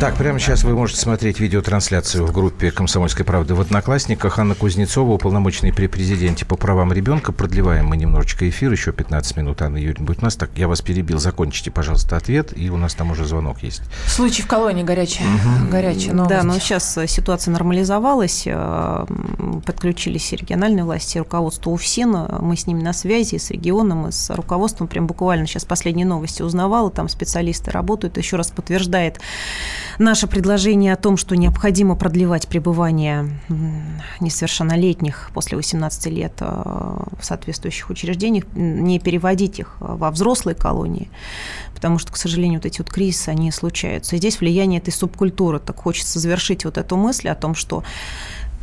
Так, прямо сейчас вы можете смотреть видеотрансляцию в группе «Комсомольской правды» в «Одноклассниках». Анна Кузнецова, уполномоченный при президенте по правам ребенка. Продлеваем мы немножечко эфир, еще 15 минут. Анна Юрьевна будет у нас. Так, я вас перебил. Закончите, пожалуйста, ответ, и у нас там уже звонок есть. Случай в колонии горячий. Угу. Горячая новость. Да, но сейчас э, ситуация нормализовалась. Э, подключились региональные власти, руководство УФСИН. Мы с ними на связи, с регионом, и с руководством. Прям буквально сейчас последние новости узнавала. Там специалисты работают. Еще раз подтверждает наше предложение о том, что необходимо продлевать пребывание несовершеннолетних после 18 лет э, в соответствующих учреждениях, не переводить их во взрослые колонии, потому что, к сожалению, вот эти вот кризисы, они случаются. И здесь влияние этой субкультуры. Так хочется завершить вот эту мысль о том, что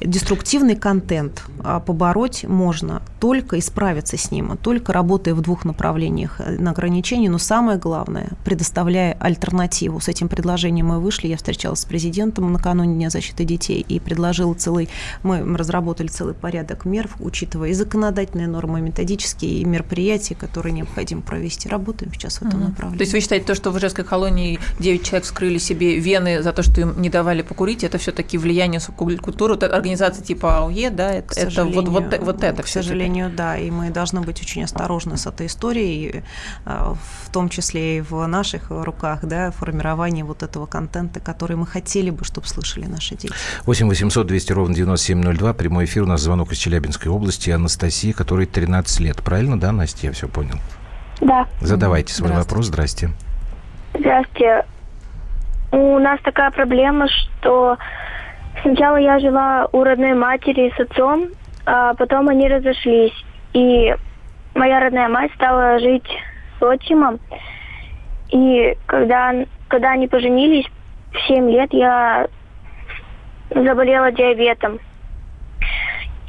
деструктивный контент а, побороть можно только исправиться с ним, только работая в двух направлениях э, на ограничении, но самое главное, предоставляя альтернативу. С этим предложением мы вышли, я встречалась с президентом накануне Дня защиты детей и предложила целый, мы разработали целый порядок мер, учитывая и законодательные нормы, и методические и мероприятия, которые необходимо провести. Работаем сейчас в этом угу. направлении. То есть вы считаете, то, что в Ижевской колонии 9 человек вскрыли себе вены за то, что им не давали покурить, это все-таки влияние субкультуры, организации типа АУЕ, да, это, это вот, вот, вот это К сожалению, да, и мы должны быть очень осторожны с этой историей, а, в том числе и в наших руках, да, формирование вот этого контента, который мы хотели бы, чтобы слышали наши дети. 8 800 200 ровно 9702, прямой эфир, у нас звонок из Челябинской области, Анастасия, которой 13 лет, правильно, да, Настя, я все понял? Да. Задавайте свой вопрос, здрасте. Здрасте. У нас такая проблема, что Сначала я жила у родной матери с отцом, а потом они разошлись. И моя родная мать стала жить с отчимом. И когда, когда они поженились, в 7 лет я заболела диабетом.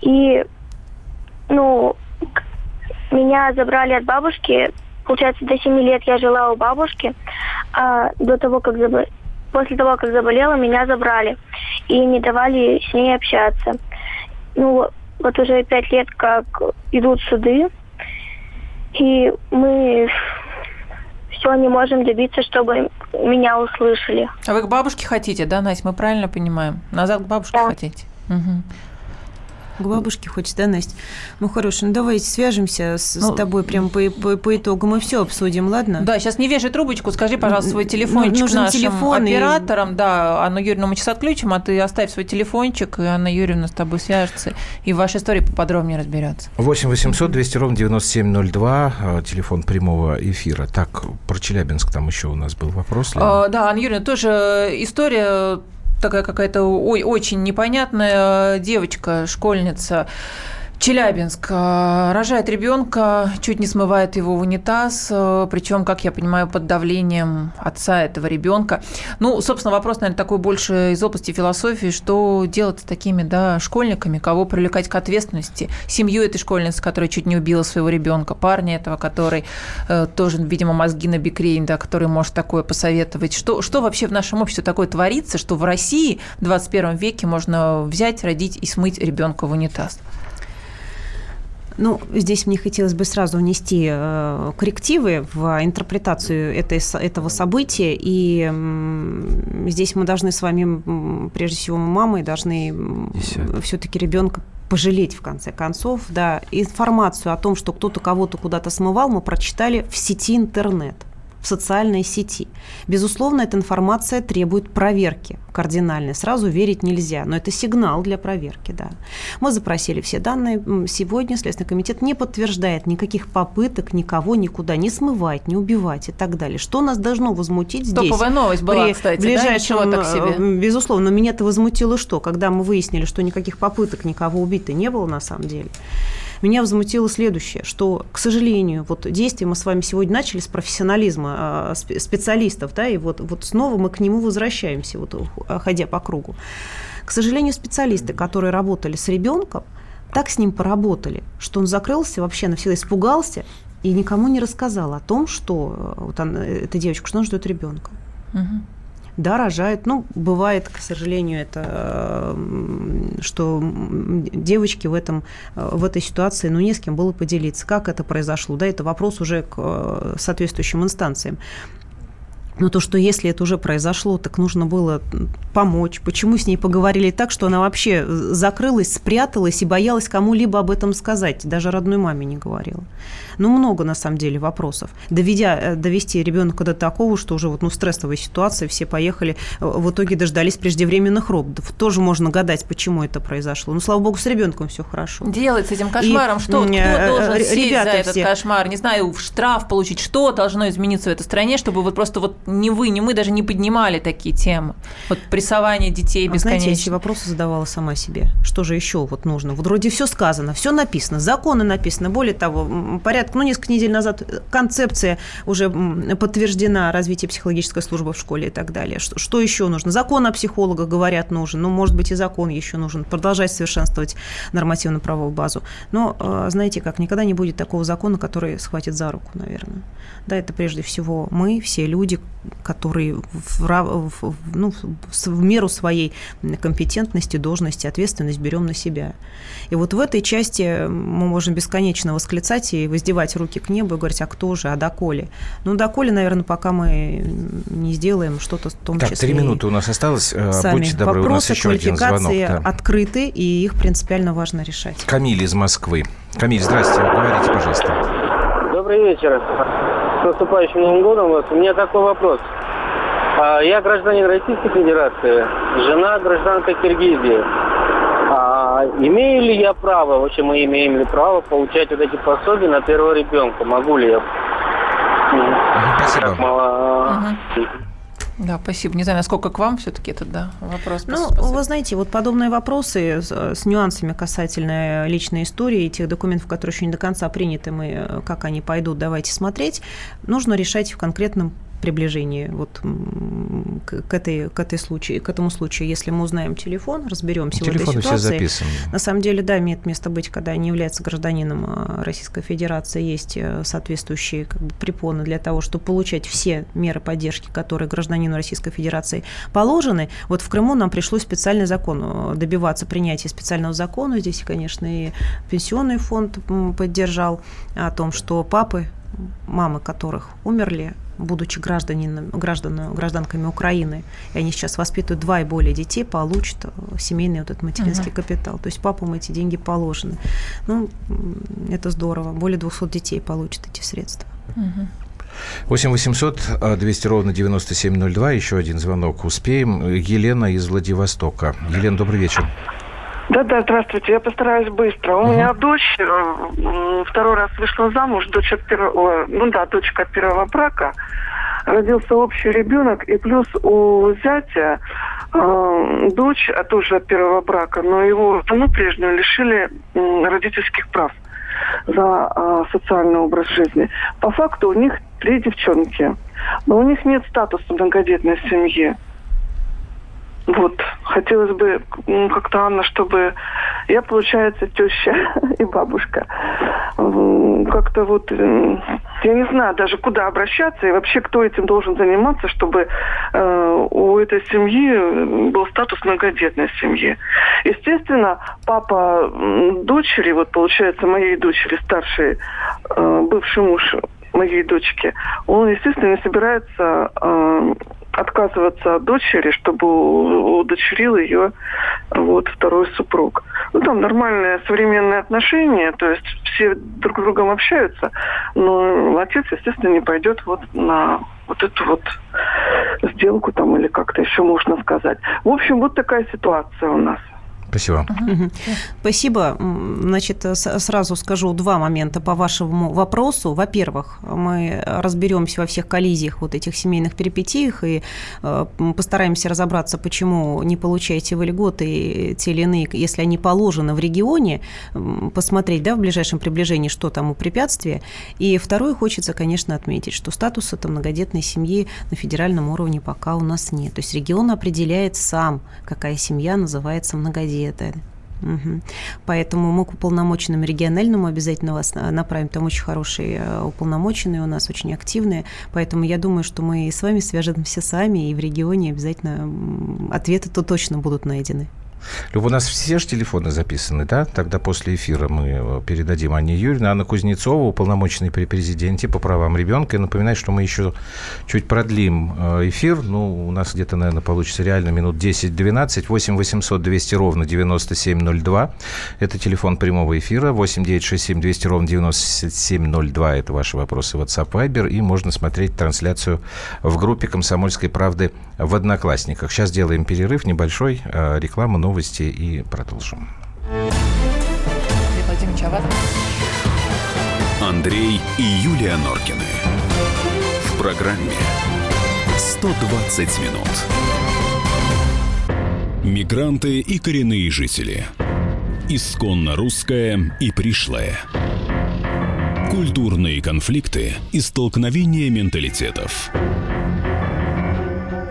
И, ну, меня забрали от бабушки. Получается, до 7 лет я жила у бабушки. А до того, как заб после того, как заболела, меня забрали и не давали с ней общаться. Ну, вот уже пять лет как идут суды, и мы все не можем добиться, чтобы меня услышали. А вы к бабушке хотите, да, Настя? Мы правильно понимаем? Назад к бабушке да. хотите? Угу. К бабушке хочешь, да, Настя? Ну, хорошо, ну давай свяжемся с, ну, с тобой прямо по, по, по итогу. Мы все обсудим, ладно? Да, сейчас не вешай трубочку, скажи, пожалуйста, свой телефончик Нужен нашим телефон операторам. И... Да, Анну Юрьевну мы сейчас отключим, а ты оставь свой телефончик, и Анна Юрьевна с тобой свяжется, и в вашей истории поподробнее разберется. 8 800 200 ровно 9702, а, телефон прямого эфира. Так, про Челябинск там еще у нас был вопрос. А, да, Анна Юрьевна, тоже история такая какая-то очень непонятная девочка, школьница, Челябинск. Э, рожает ребенка, чуть не смывает его в унитаз, э, причем, как я понимаю, под давлением отца этого ребенка. Ну, собственно, вопрос, наверное, такой больше из области философии, что делать с такими да, школьниками, кого привлекать к ответственности, семью этой школьницы, которая чуть не убила своего ребенка, парня этого, который э, тоже, видимо, мозги на бикрень, да, который может такое посоветовать. Что, что вообще в нашем обществе такое творится, что в России в 21 веке можно взять, родить и смыть ребенка в унитаз? Ну, здесь мне хотелось бы сразу внести э, коррективы в интерпретацию этой, этого события. И здесь мы должны с вами, прежде всего, мы мамы, должны все-таки ребенка пожалеть в конце концов. Да, информацию о том, что кто-то кого-то куда-то смывал, мы прочитали в сети интернет в социальной сети. Безусловно, эта информация требует проверки кардинальной. Сразу верить нельзя, но это сигнал для проверки. Да. Мы запросили все данные. Сегодня Следственный комитет не подтверждает никаких попыток никого никуда не смывать, не убивать и так далее. Что нас должно возмутить здесь? Топовая новость была, при кстати. Ближайшем, да? так себе. Э, безусловно, меня это возмутило что? Когда мы выяснили, что никаких попыток никого убить-то не было на самом деле. Меня возмутило следующее, что, к сожалению, вот действия мы с вами сегодня начали с профессионализма а, специалистов, да, и вот, вот снова мы к нему возвращаемся, вот, ходя по кругу. К сожалению, специалисты, которые работали с ребенком, так с ним поработали, что он закрылся, вообще навсегда испугался и никому не рассказал о том, что э, вот она, эта девочка, что он ждет ребенка. Угу. Да, рожает. Ну, бывает, к сожалению, это, что девочки в, этом, э, в этой ситуации, ну, не с кем было поделиться. Как это произошло? Да, это вопрос уже к э, соответствующим инстанциям. Но то, что если это уже произошло, так нужно было помочь. Почему с ней поговорили так, что она вообще закрылась, спряталась и боялась кому-либо об этом сказать, даже родной маме не говорила. Ну, много, на самом деле, вопросов. Доведя, э, довести ребенка до такого, что уже вот, ну, стрессовая ситуация, все поехали, э, в итоге дождались преждевременных родов. Тоже можно гадать, почему это произошло. Ну, слава богу, с ребенком все хорошо. Делать с этим кошмаром, и, что? Кто э, должен сесть за этот все... кошмар? Не знаю, штраф получить. Что должно измениться в этой стране, чтобы вот просто вот ни вы, ни мы даже не поднимали такие темы? Вот прессование детей бесконечно. А знаете, эти вопросы задавала сама себе. Что же еще вот нужно? Вот вроде все сказано, все написано, законы написаны. Более того, порядка, ну, несколько недель назад концепция уже подтверждена развитие психологической службы в школе и так далее. Что, что еще нужно? Закон о психологах, говорят, нужен. Ну, может быть, и закон еще нужен. Продолжать совершенствовать нормативно-правовую базу. Но, э, знаете как, никогда не будет такого закона, который схватит за руку, наверное. Да, это прежде всего мы, все люди, которые в, в, ну, в меру своей компетентности, должности, ответственность берем на себя. И вот в этой части мы можем бесконечно восклицать и воздевать руки к небу и говорить, а кто же, а доколе? Ну, доколе, наверное, пока мы не сделаем что-то в том так, числе. три минуты у нас осталось. Э, сами. Будьте добры, Вопросы у нас еще один звонок. Да. открыты, и их принципиально важно решать. Камиль из Москвы. Камиль, здрасте, говорите, пожалуйста. Добрый вечер. Наступающим Новым годом вас. У меня такой вопрос. А, я гражданин Российской Федерации, жена гражданка Киргизии. А имею ли я право, вообще мы имеем ли право получать вот эти пособия на первого ребенка? Могу ли я? Спасибо. Мало... Угу. Да, спасибо. Не знаю, насколько к вам все-таки этот да, вопрос. Ну, вы знаете, вот подобные вопросы с, с нюансами касательно личной истории и тех документов, которые еще не до конца приняты, мы, как они пойдут, давайте смотреть, нужно решать в конкретном приближении вот к, к, этой, к, этой случаю, к этому случаю. Если мы узнаем телефон, разберемся в этой ситуации. все записаны. На самом деле, да, имеет место быть, когда не является гражданином а, Российской Федерации, есть э, соответствующие как бы, препоны для того, чтобы получать все меры поддержки, которые гражданину Российской Федерации положены. Вот в Крыму нам пришлось специальный закон э, добиваться принятия специального закона. Здесь, конечно, и пенсионный фонд поддержал о том, что папы мамы которых умерли, будучи гражданин, граждан, гражданками Украины, и они сейчас воспитывают два и более детей, получат э, семейный вот этот материнский угу. капитал. То есть папам эти деньги положены. Ну, это здорово. Более 200 детей получат эти средства. Угу. 8 800 200 ровно 9702. Еще один звонок. Успеем. Елена из Владивостока. Елена, добрый вечер. Да-да, здравствуйте. Я постараюсь быстро. У угу. меня дочь э, второй раз вышла замуж, дочь от первого, ну да, дочка от первого брака. Родился общий ребенок, и плюс у зятя э, дочь, а тоже от первого брака, но его жену прежнюю лишили э, родительских прав за э, социальный образ жизни. По факту у них три девчонки, но у них нет статуса многодетной семьи. Вот, хотелось бы как-то, Анна, чтобы я, получается, теща и бабушка. Как-то вот, я не знаю даже, куда обращаться и вообще, кто этим должен заниматься, чтобы э, у этой семьи был статус многодетной семьи. Естественно, папа дочери, вот, получается, моей дочери старшей, э, бывший муж моей дочки, он, естественно, не собирается э, отказываться от дочери, чтобы удочерил ее вот второй супруг. Ну, там нормальные современные отношения, то есть все друг с другом общаются, но отец, естественно, не пойдет вот на вот эту вот сделку там или как-то еще можно сказать. В общем, вот такая ситуация у нас. Спасибо. Спасибо. Значит, сразу скажу два момента по вашему вопросу. Во-первых, мы разберемся во всех коллизиях вот этих семейных перипетиях и э, постараемся разобраться, почему не получаете вы льготы те или иные, если они положены в регионе, посмотреть да, в ближайшем приближении, что там у препятствия. И второе, хочется, конечно, отметить, что статуса это многодетной семьи на федеральном уровне пока у нас нет. То есть регион определяет сам, какая семья называется многодетной. Угу. Поэтому мы к уполномоченному региональному обязательно вас направим. Там очень хорошие э, уполномоченные у нас, очень активные. Поэтому я думаю, что мы с вами свяжемся сами, и в регионе обязательно ответы-то точно будут найдены. Люб, у нас все же телефоны записаны, да? Тогда после эфира мы э, передадим Анне Юрьевне. Анна Кузнецова, уполномоченный при президенте по правам ребенка. И напоминаю, что мы еще чуть продлим э, эфир. Ну, у нас где-то, наверное, получится реально минут 10-12. 8 800 200 ровно 9702. Это телефон прямого эфира. 8 967 200 ровно 9702. Это ваши вопросы WhatsApp Viber. И можно смотреть трансляцию в группе «Комсомольской правды» в Одноклассниках. Сейчас делаем перерыв небольшой. Э, реклама, новости и продолжим. Андрей и Юлия Норкины. В программе 120 минут. Мигранты и коренные жители. Исконно русская и пришлая. Культурные конфликты и столкновения менталитетов.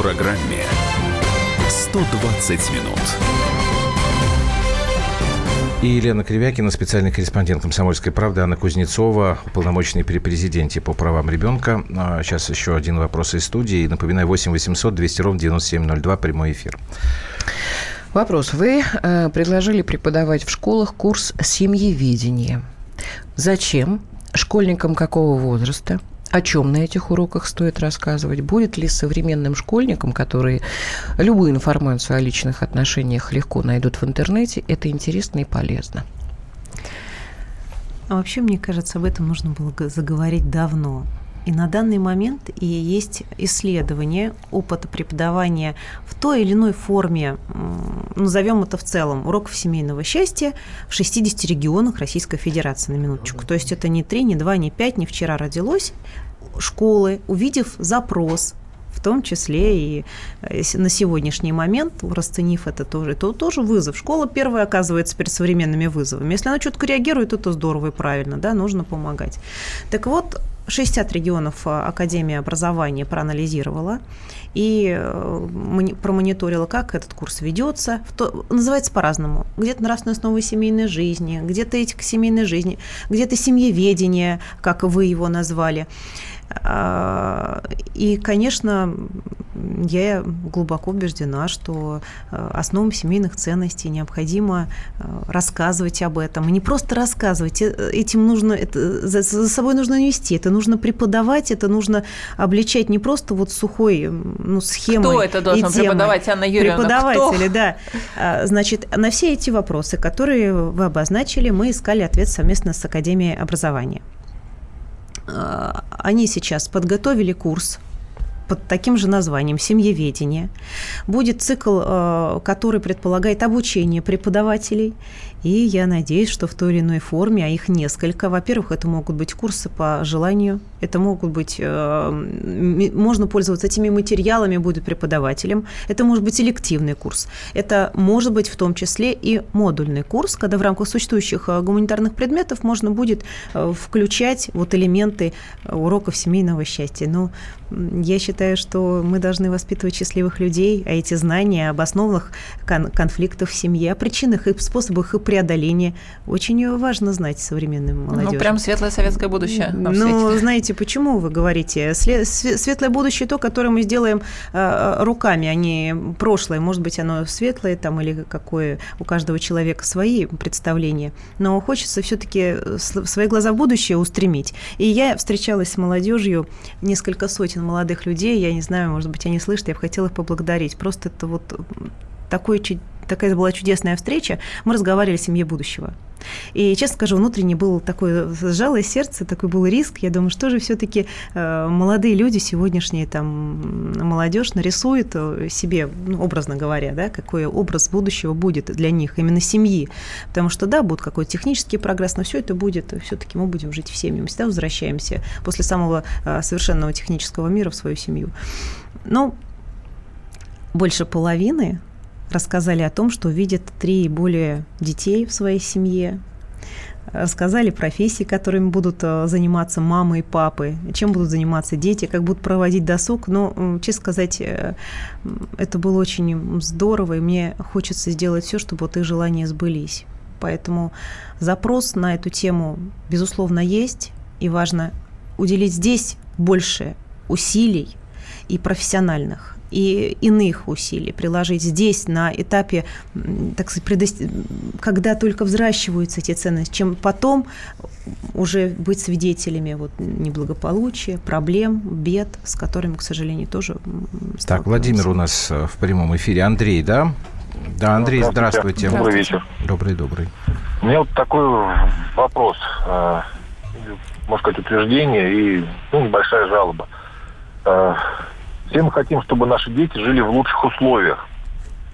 программе 120 минут. И Елена Кривякина, специальный корреспондент «Комсомольской правды», Анна Кузнецова, уполномоченный при президенте по правам ребенка. Сейчас а, еще один вопрос из студии. Напоминаю, 8 800 200 ровно 9702, прямой эфир. Вопрос. Вы э, предложили преподавать в школах курс семьеведения. Зачем? Школьникам какого возраста? О чем на этих уроках стоит рассказывать, будет ли современным школьникам, которые любую информацию о личных отношениях легко найдут в интернете, это интересно и полезно. А вообще, мне кажется, об этом нужно было заговорить давно. И на данный момент и есть исследование опыта преподавания в той или иной форме, назовем это в целом, уроков семейного счастья в 60 регионах Российской Федерации, на минуточку. То есть это не 3, не 2, не 5, не вчера родилось. Школы, увидев запрос, в том числе и э, на сегодняшний момент, расценив это тоже, то тоже вызов. Школа первая оказывается перед современными вызовами. Если она четко реагирует, это здорово и правильно, да, нужно помогать. Так вот, 60 регионов э, Академия образования проанализировала и э, промониторила, как этот курс ведется. Называется по-разному. Где-то нравственная основа семейной жизни, где-то этика семейной жизни, где-то семьеведение, как вы его назвали. А, и, конечно, я глубоко убеждена, что э, основам семейных ценностей необходимо э, рассказывать об этом. И не просто рассказывать, э, этим нужно, это, за, за собой нужно нести, это нужно преподавать, это нужно обличать не просто вот сухой ну, схемой Кто это должен преподавать, Анна Юрьевна? Преподаватели, Кто? да. А, значит, на все эти вопросы, которые вы обозначили, мы искали ответ совместно с Академией образования. А, они сейчас подготовили курс под таким же названием «Семьеведение». Будет цикл, а, который предполагает обучение преподавателей и я надеюсь, что в той или иной форме, а их несколько. Во-первых, это могут быть курсы по желанию, это могут быть, э, можно пользоваться этими материалами, будет преподавателем. Это может быть элективный курс. Это может быть в том числе и модульный курс, когда в рамках существующих э, гуманитарных предметов можно будет э, включать вот элементы уроков семейного счастья. Но я считаю, что мы должны воспитывать счастливых людей, а эти знания об основах кон- конфликтов в семье, о причинах и способах их преодоления очень важно знать современным молодежи. Ну, прям светлое советское будущее. Ну, знаете, почему вы говорите? Светлое будущее то, которое мы сделаем э, руками, а не прошлое. Может быть, оно светлое там или какое у каждого человека свои представления. Но хочется все-таки свои глаза в будущее устремить. И я встречалась с молодежью, несколько сотен молодых людей, я не знаю, может быть, они слышат, я бы хотела их поблагодарить. Просто это вот такой такая была чудесная встреча. Мы разговаривали о семье будущего. И, честно скажу, внутренне было такое сжалое сердце, такой был риск. Я думаю, что же все-таки э, молодые люди сегодняшние, там, молодежь нарисует э, себе, ну, образно говоря, да, какой образ будущего будет для них, именно семьи. Потому что, да, будет какой-то технический прогресс, но все это будет, все-таки мы будем жить в семье. Мы всегда возвращаемся после самого э, совершенного технического мира в свою семью. Но больше половины рассказали о том, что видят три и более детей в своей семье, рассказали профессии, которыми будут э, заниматься мамы и папы, чем будут заниматься дети, как будут проводить досуг. Но, честно сказать, э, это было очень здорово, и мне хочется сделать все, чтобы вот их желания сбылись. Поэтому запрос на эту тему, безусловно, есть, и важно уделить здесь больше усилий и профессиональных, и иных усилий приложить здесь, на этапе, так сказать, предост... когда только взращиваются эти ценности, чем потом уже быть свидетелями вот, неблагополучия, проблем, бед, с которыми, к сожалению, тоже Так, Владимир у нас э, в прямом эфире. Андрей, да? Да, Андрей, здравствуйте. здравствуйте. Добрый вечер. Добрый, добрый. У меня вот такой вопрос, э, можно сказать, утверждение и ну, небольшая жалоба. Все мы хотим, чтобы наши дети жили в лучших условиях.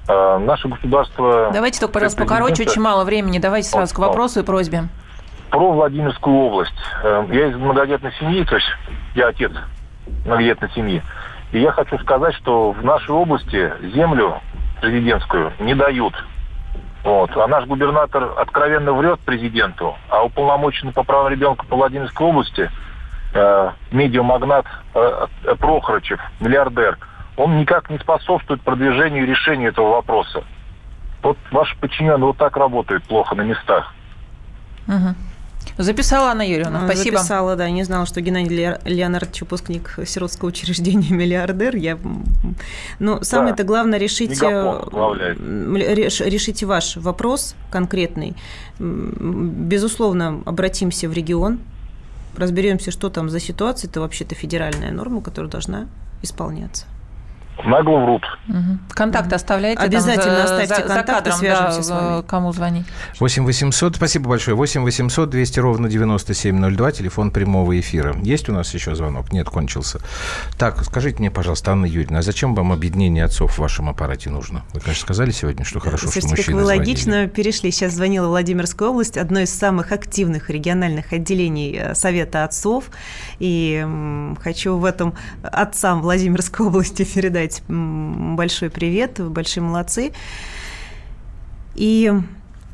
А, наше государство... Давайте только, пожалуйста, покороче, очень мало времени. Давайте сразу к вопросу и просьбе. Про Владимирскую область. Э, я из многодетной семьи, то есть я отец многодетной семьи. И я хочу сказать, что в нашей области землю президентскую не дают. Вот. А наш губернатор откровенно врет президенту, а уполномоченный по правам ребенка по Владимирской области – медиамагнат э, Прохорычев, миллиардер, он никак не способствует продвижению и решению этого вопроса. Вот ваши подчиненные вот так работают плохо на местах. Угу. Записала Анна Юрьевна, спасибо. Записала, да, не знала, что Геннадий Леонардович, выпускник сиротского учреждения, миллиардер. Я... Но самое-то главное решить, э, решите ваш вопрос конкретный. Безусловно, обратимся в регион, разберемся, что там за ситуация. Это вообще-то федеральная норма, которая должна исполняться. Нагло врут. Угу. Контакт оставляйте. Обязательно там, оставьте за, контакт, за кадром, свяжемся да, с вами. Кому звонить? 8 800, спасибо большое. 8 800 200 ровно 9702, телефон прямого эфира. Есть у нас еще звонок? Нет, кончился. Так, скажите мне, пожалуйста, Анна Юрьевна, а зачем вам объединение отцов в вашем аппарате нужно? Вы, конечно, сказали сегодня, что хорошо, Слушайте, что мужчины как вы звонили. логично перешли. Сейчас звонила Владимирская область, одно из самых активных региональных отделений э, Совета отцов. И хочу в этом отцам Владимирской области передать большой привет, большие молодцы. И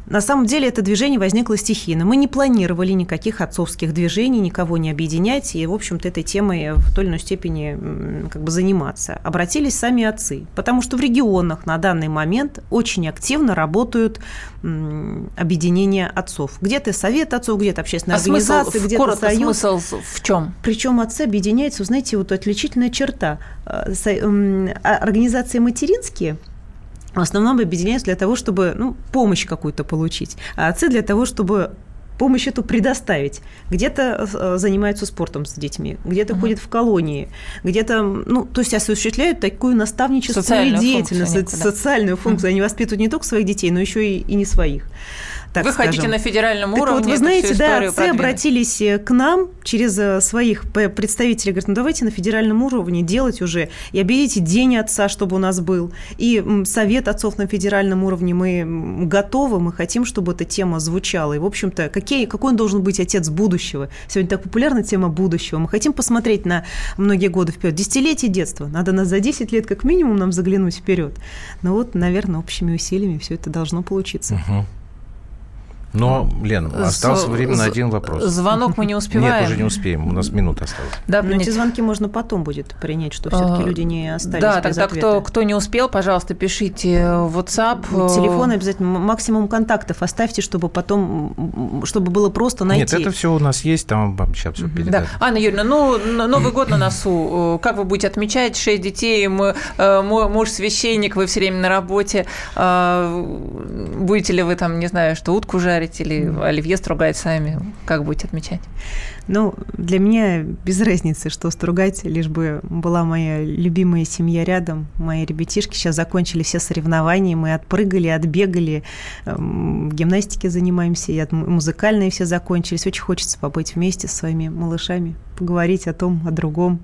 на самом деле это движение возникло стихийно. Мы не планировали никаких отцовских движений, никого не объединять и, в общем-то, этой темой в той или иной степени как бы заниматься. Обратились сами отцы, потому что в регионах на данный момент очень активно работают объединения отцов. Где-то совет отцов, где-то общественная а организация, где-то союз. смысл в чем? Причем отцы объединяются, знаете, вот отличительная черта. А, организации материнские – в основном объединяются для того, чтобы ну, помощь какую-то получить, а отцы для того, чтобы помощь эту предоставить. Где-то э, занимаются спортом с детьми, где-то угу. ходят в колонии, где-то, ну, то есть осуществляют такую наставническую социальную деятельность, функцию, социальную функцию. Угу. Они воспитывают не только своих детей, но еще и, и не своих так Вы скажем. хотите на федеральном так уровне вот, вы знаете, да, отцы продвинуть. обратились э, к нам через э, своих представителей, говорят, ну давайте на федеральном уровне делать уже, и объявите День отца, чтобы у нас был, и Совет отцов на федеральном уровне, мы готовы, мы хотим, чтобы эта тема звучала, и, в общем-то, какие, какой он должен быть отец будущего? Сегодня так популярна тема будущего, мы хотим посмотреть на многие годы вперед, десятилетие детства, надо нас за 10 лет как минимум нам заглянуть вперед. Ну вот, наверное, общими усилиями все это должно получиться. Угу. Но, Лен, осталось время на один вопрос. Звонок мы не успеваем. Нет, уже не успеем, у нас минута осталась. Да, Но эти звонки можно потом будет принять, что все-таки люди не остались Да, без тогда кто, кто не успел, пожалуйста, пишите в WhatsApp. Телефон обязательно, максимум контактов оставьте, чтобы потом, чтобы было просто найти. Нет, это все у нас есть, там вам сейчас все передать. Да. Анна Юрьевна, ну, Новый год на носу. Как вы будете отмечать? Шесть детей, мы, муж священник, вы все время на работе. Будете ли вы там, не знаю, что утку жарить? Жарить или оливье стругать сами? Как будете отмечать? Ну, для меня без разницы, что стругать, лишь бы была моя любимая семья рядом. Мои ребятишки сейчас закончили все соревнования, мы отпрыгали, отбегали, эм, гимнастики занимаемся, и музыкальные все закончились. Очень хочется побыть вместе с своими малышами, поговорить о том, о другом,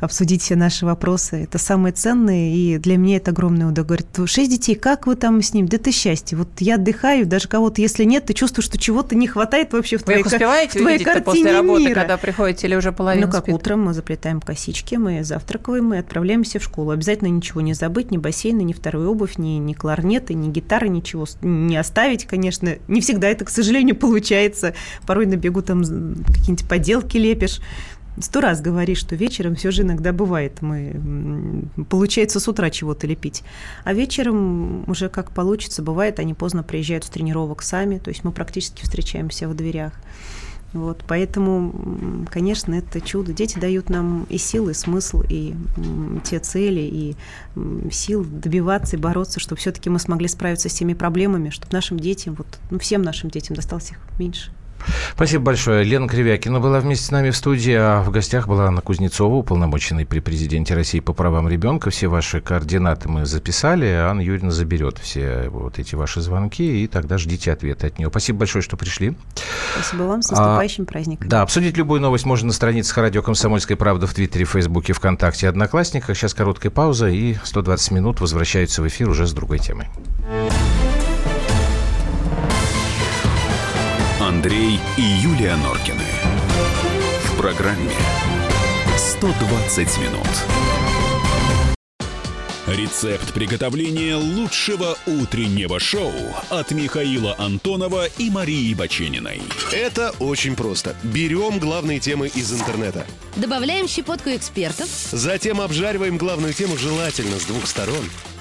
обсудить все наши вопросы. Это самое ценное, и для меня это огромное удовольствие. Говорит, шесть детей, как вы там с ним? Да ты счастье. Вот я отдыхаю, даже кого-то, если нет, ты чувствуешь, что чего-то не хватает вообще в твоей, в твоей картине работы, мира. когда приходите, или уже половина Ну, как спит? утром мы заплетаем косички, мы завтракаем, мы отправляемся в школу. Обязательно ничего не забыть, ни бассейна, ни вторую обувь, ни, ни кларнеты, ни гитары, ничего не оставить, конечно. Не всегда это, к сожалению, получается. Порой на бегу там какие-нибудь поделки лепишь сто раз говоришь, что вечером все же иногда бывает. Мы, получается с утра чего-то лепить. А вечером уже как получится, бывает, они поздно приезжают с тренировок сами, то есть мы практически встречаемся в дверях. Вот, поэтому, конечно, это чудо. Дети дают нам и силы, и смысл, и те цели, и сил добиваться и бороться, чтобы все-таки мы смогли справиться с теми проблемами, чтобы нашим детям, вот, ну, всем нашим детям досталось их меньше. Спасибо большое. Лена Кривякина была вместе с нами в студии, а в гостях была Анна Кузнецова, уполномоченный при президенте России по правам ребенка. Все ваши координаты мы записали. Анна Юрьевна заберет все вот эти ваши звонки, и тогда ждите ответа от нее. Спасибо большое, что пришли. Спасибо вам. С наступающим а, праздником. Да, обсудить любую новость можно на страницах радио «Комсомольская правда» в Твиттере, Фейсбуке, ВКонтакте, Одноклассниках. Сейчас короткая пауза, и 120 минут возвращаются в эфир уже с другой темой. Андрей и Юлия Норкины. В программе 120 минут. Рецепт приготовления лучшего утреннего шоу от Михаила Антонова и Марии Бачениной. Это очень просто. Берем главные темы из интернета. Добавляем щепотку экспертов. Затем обжариваем главную тему желательно с двух сторон.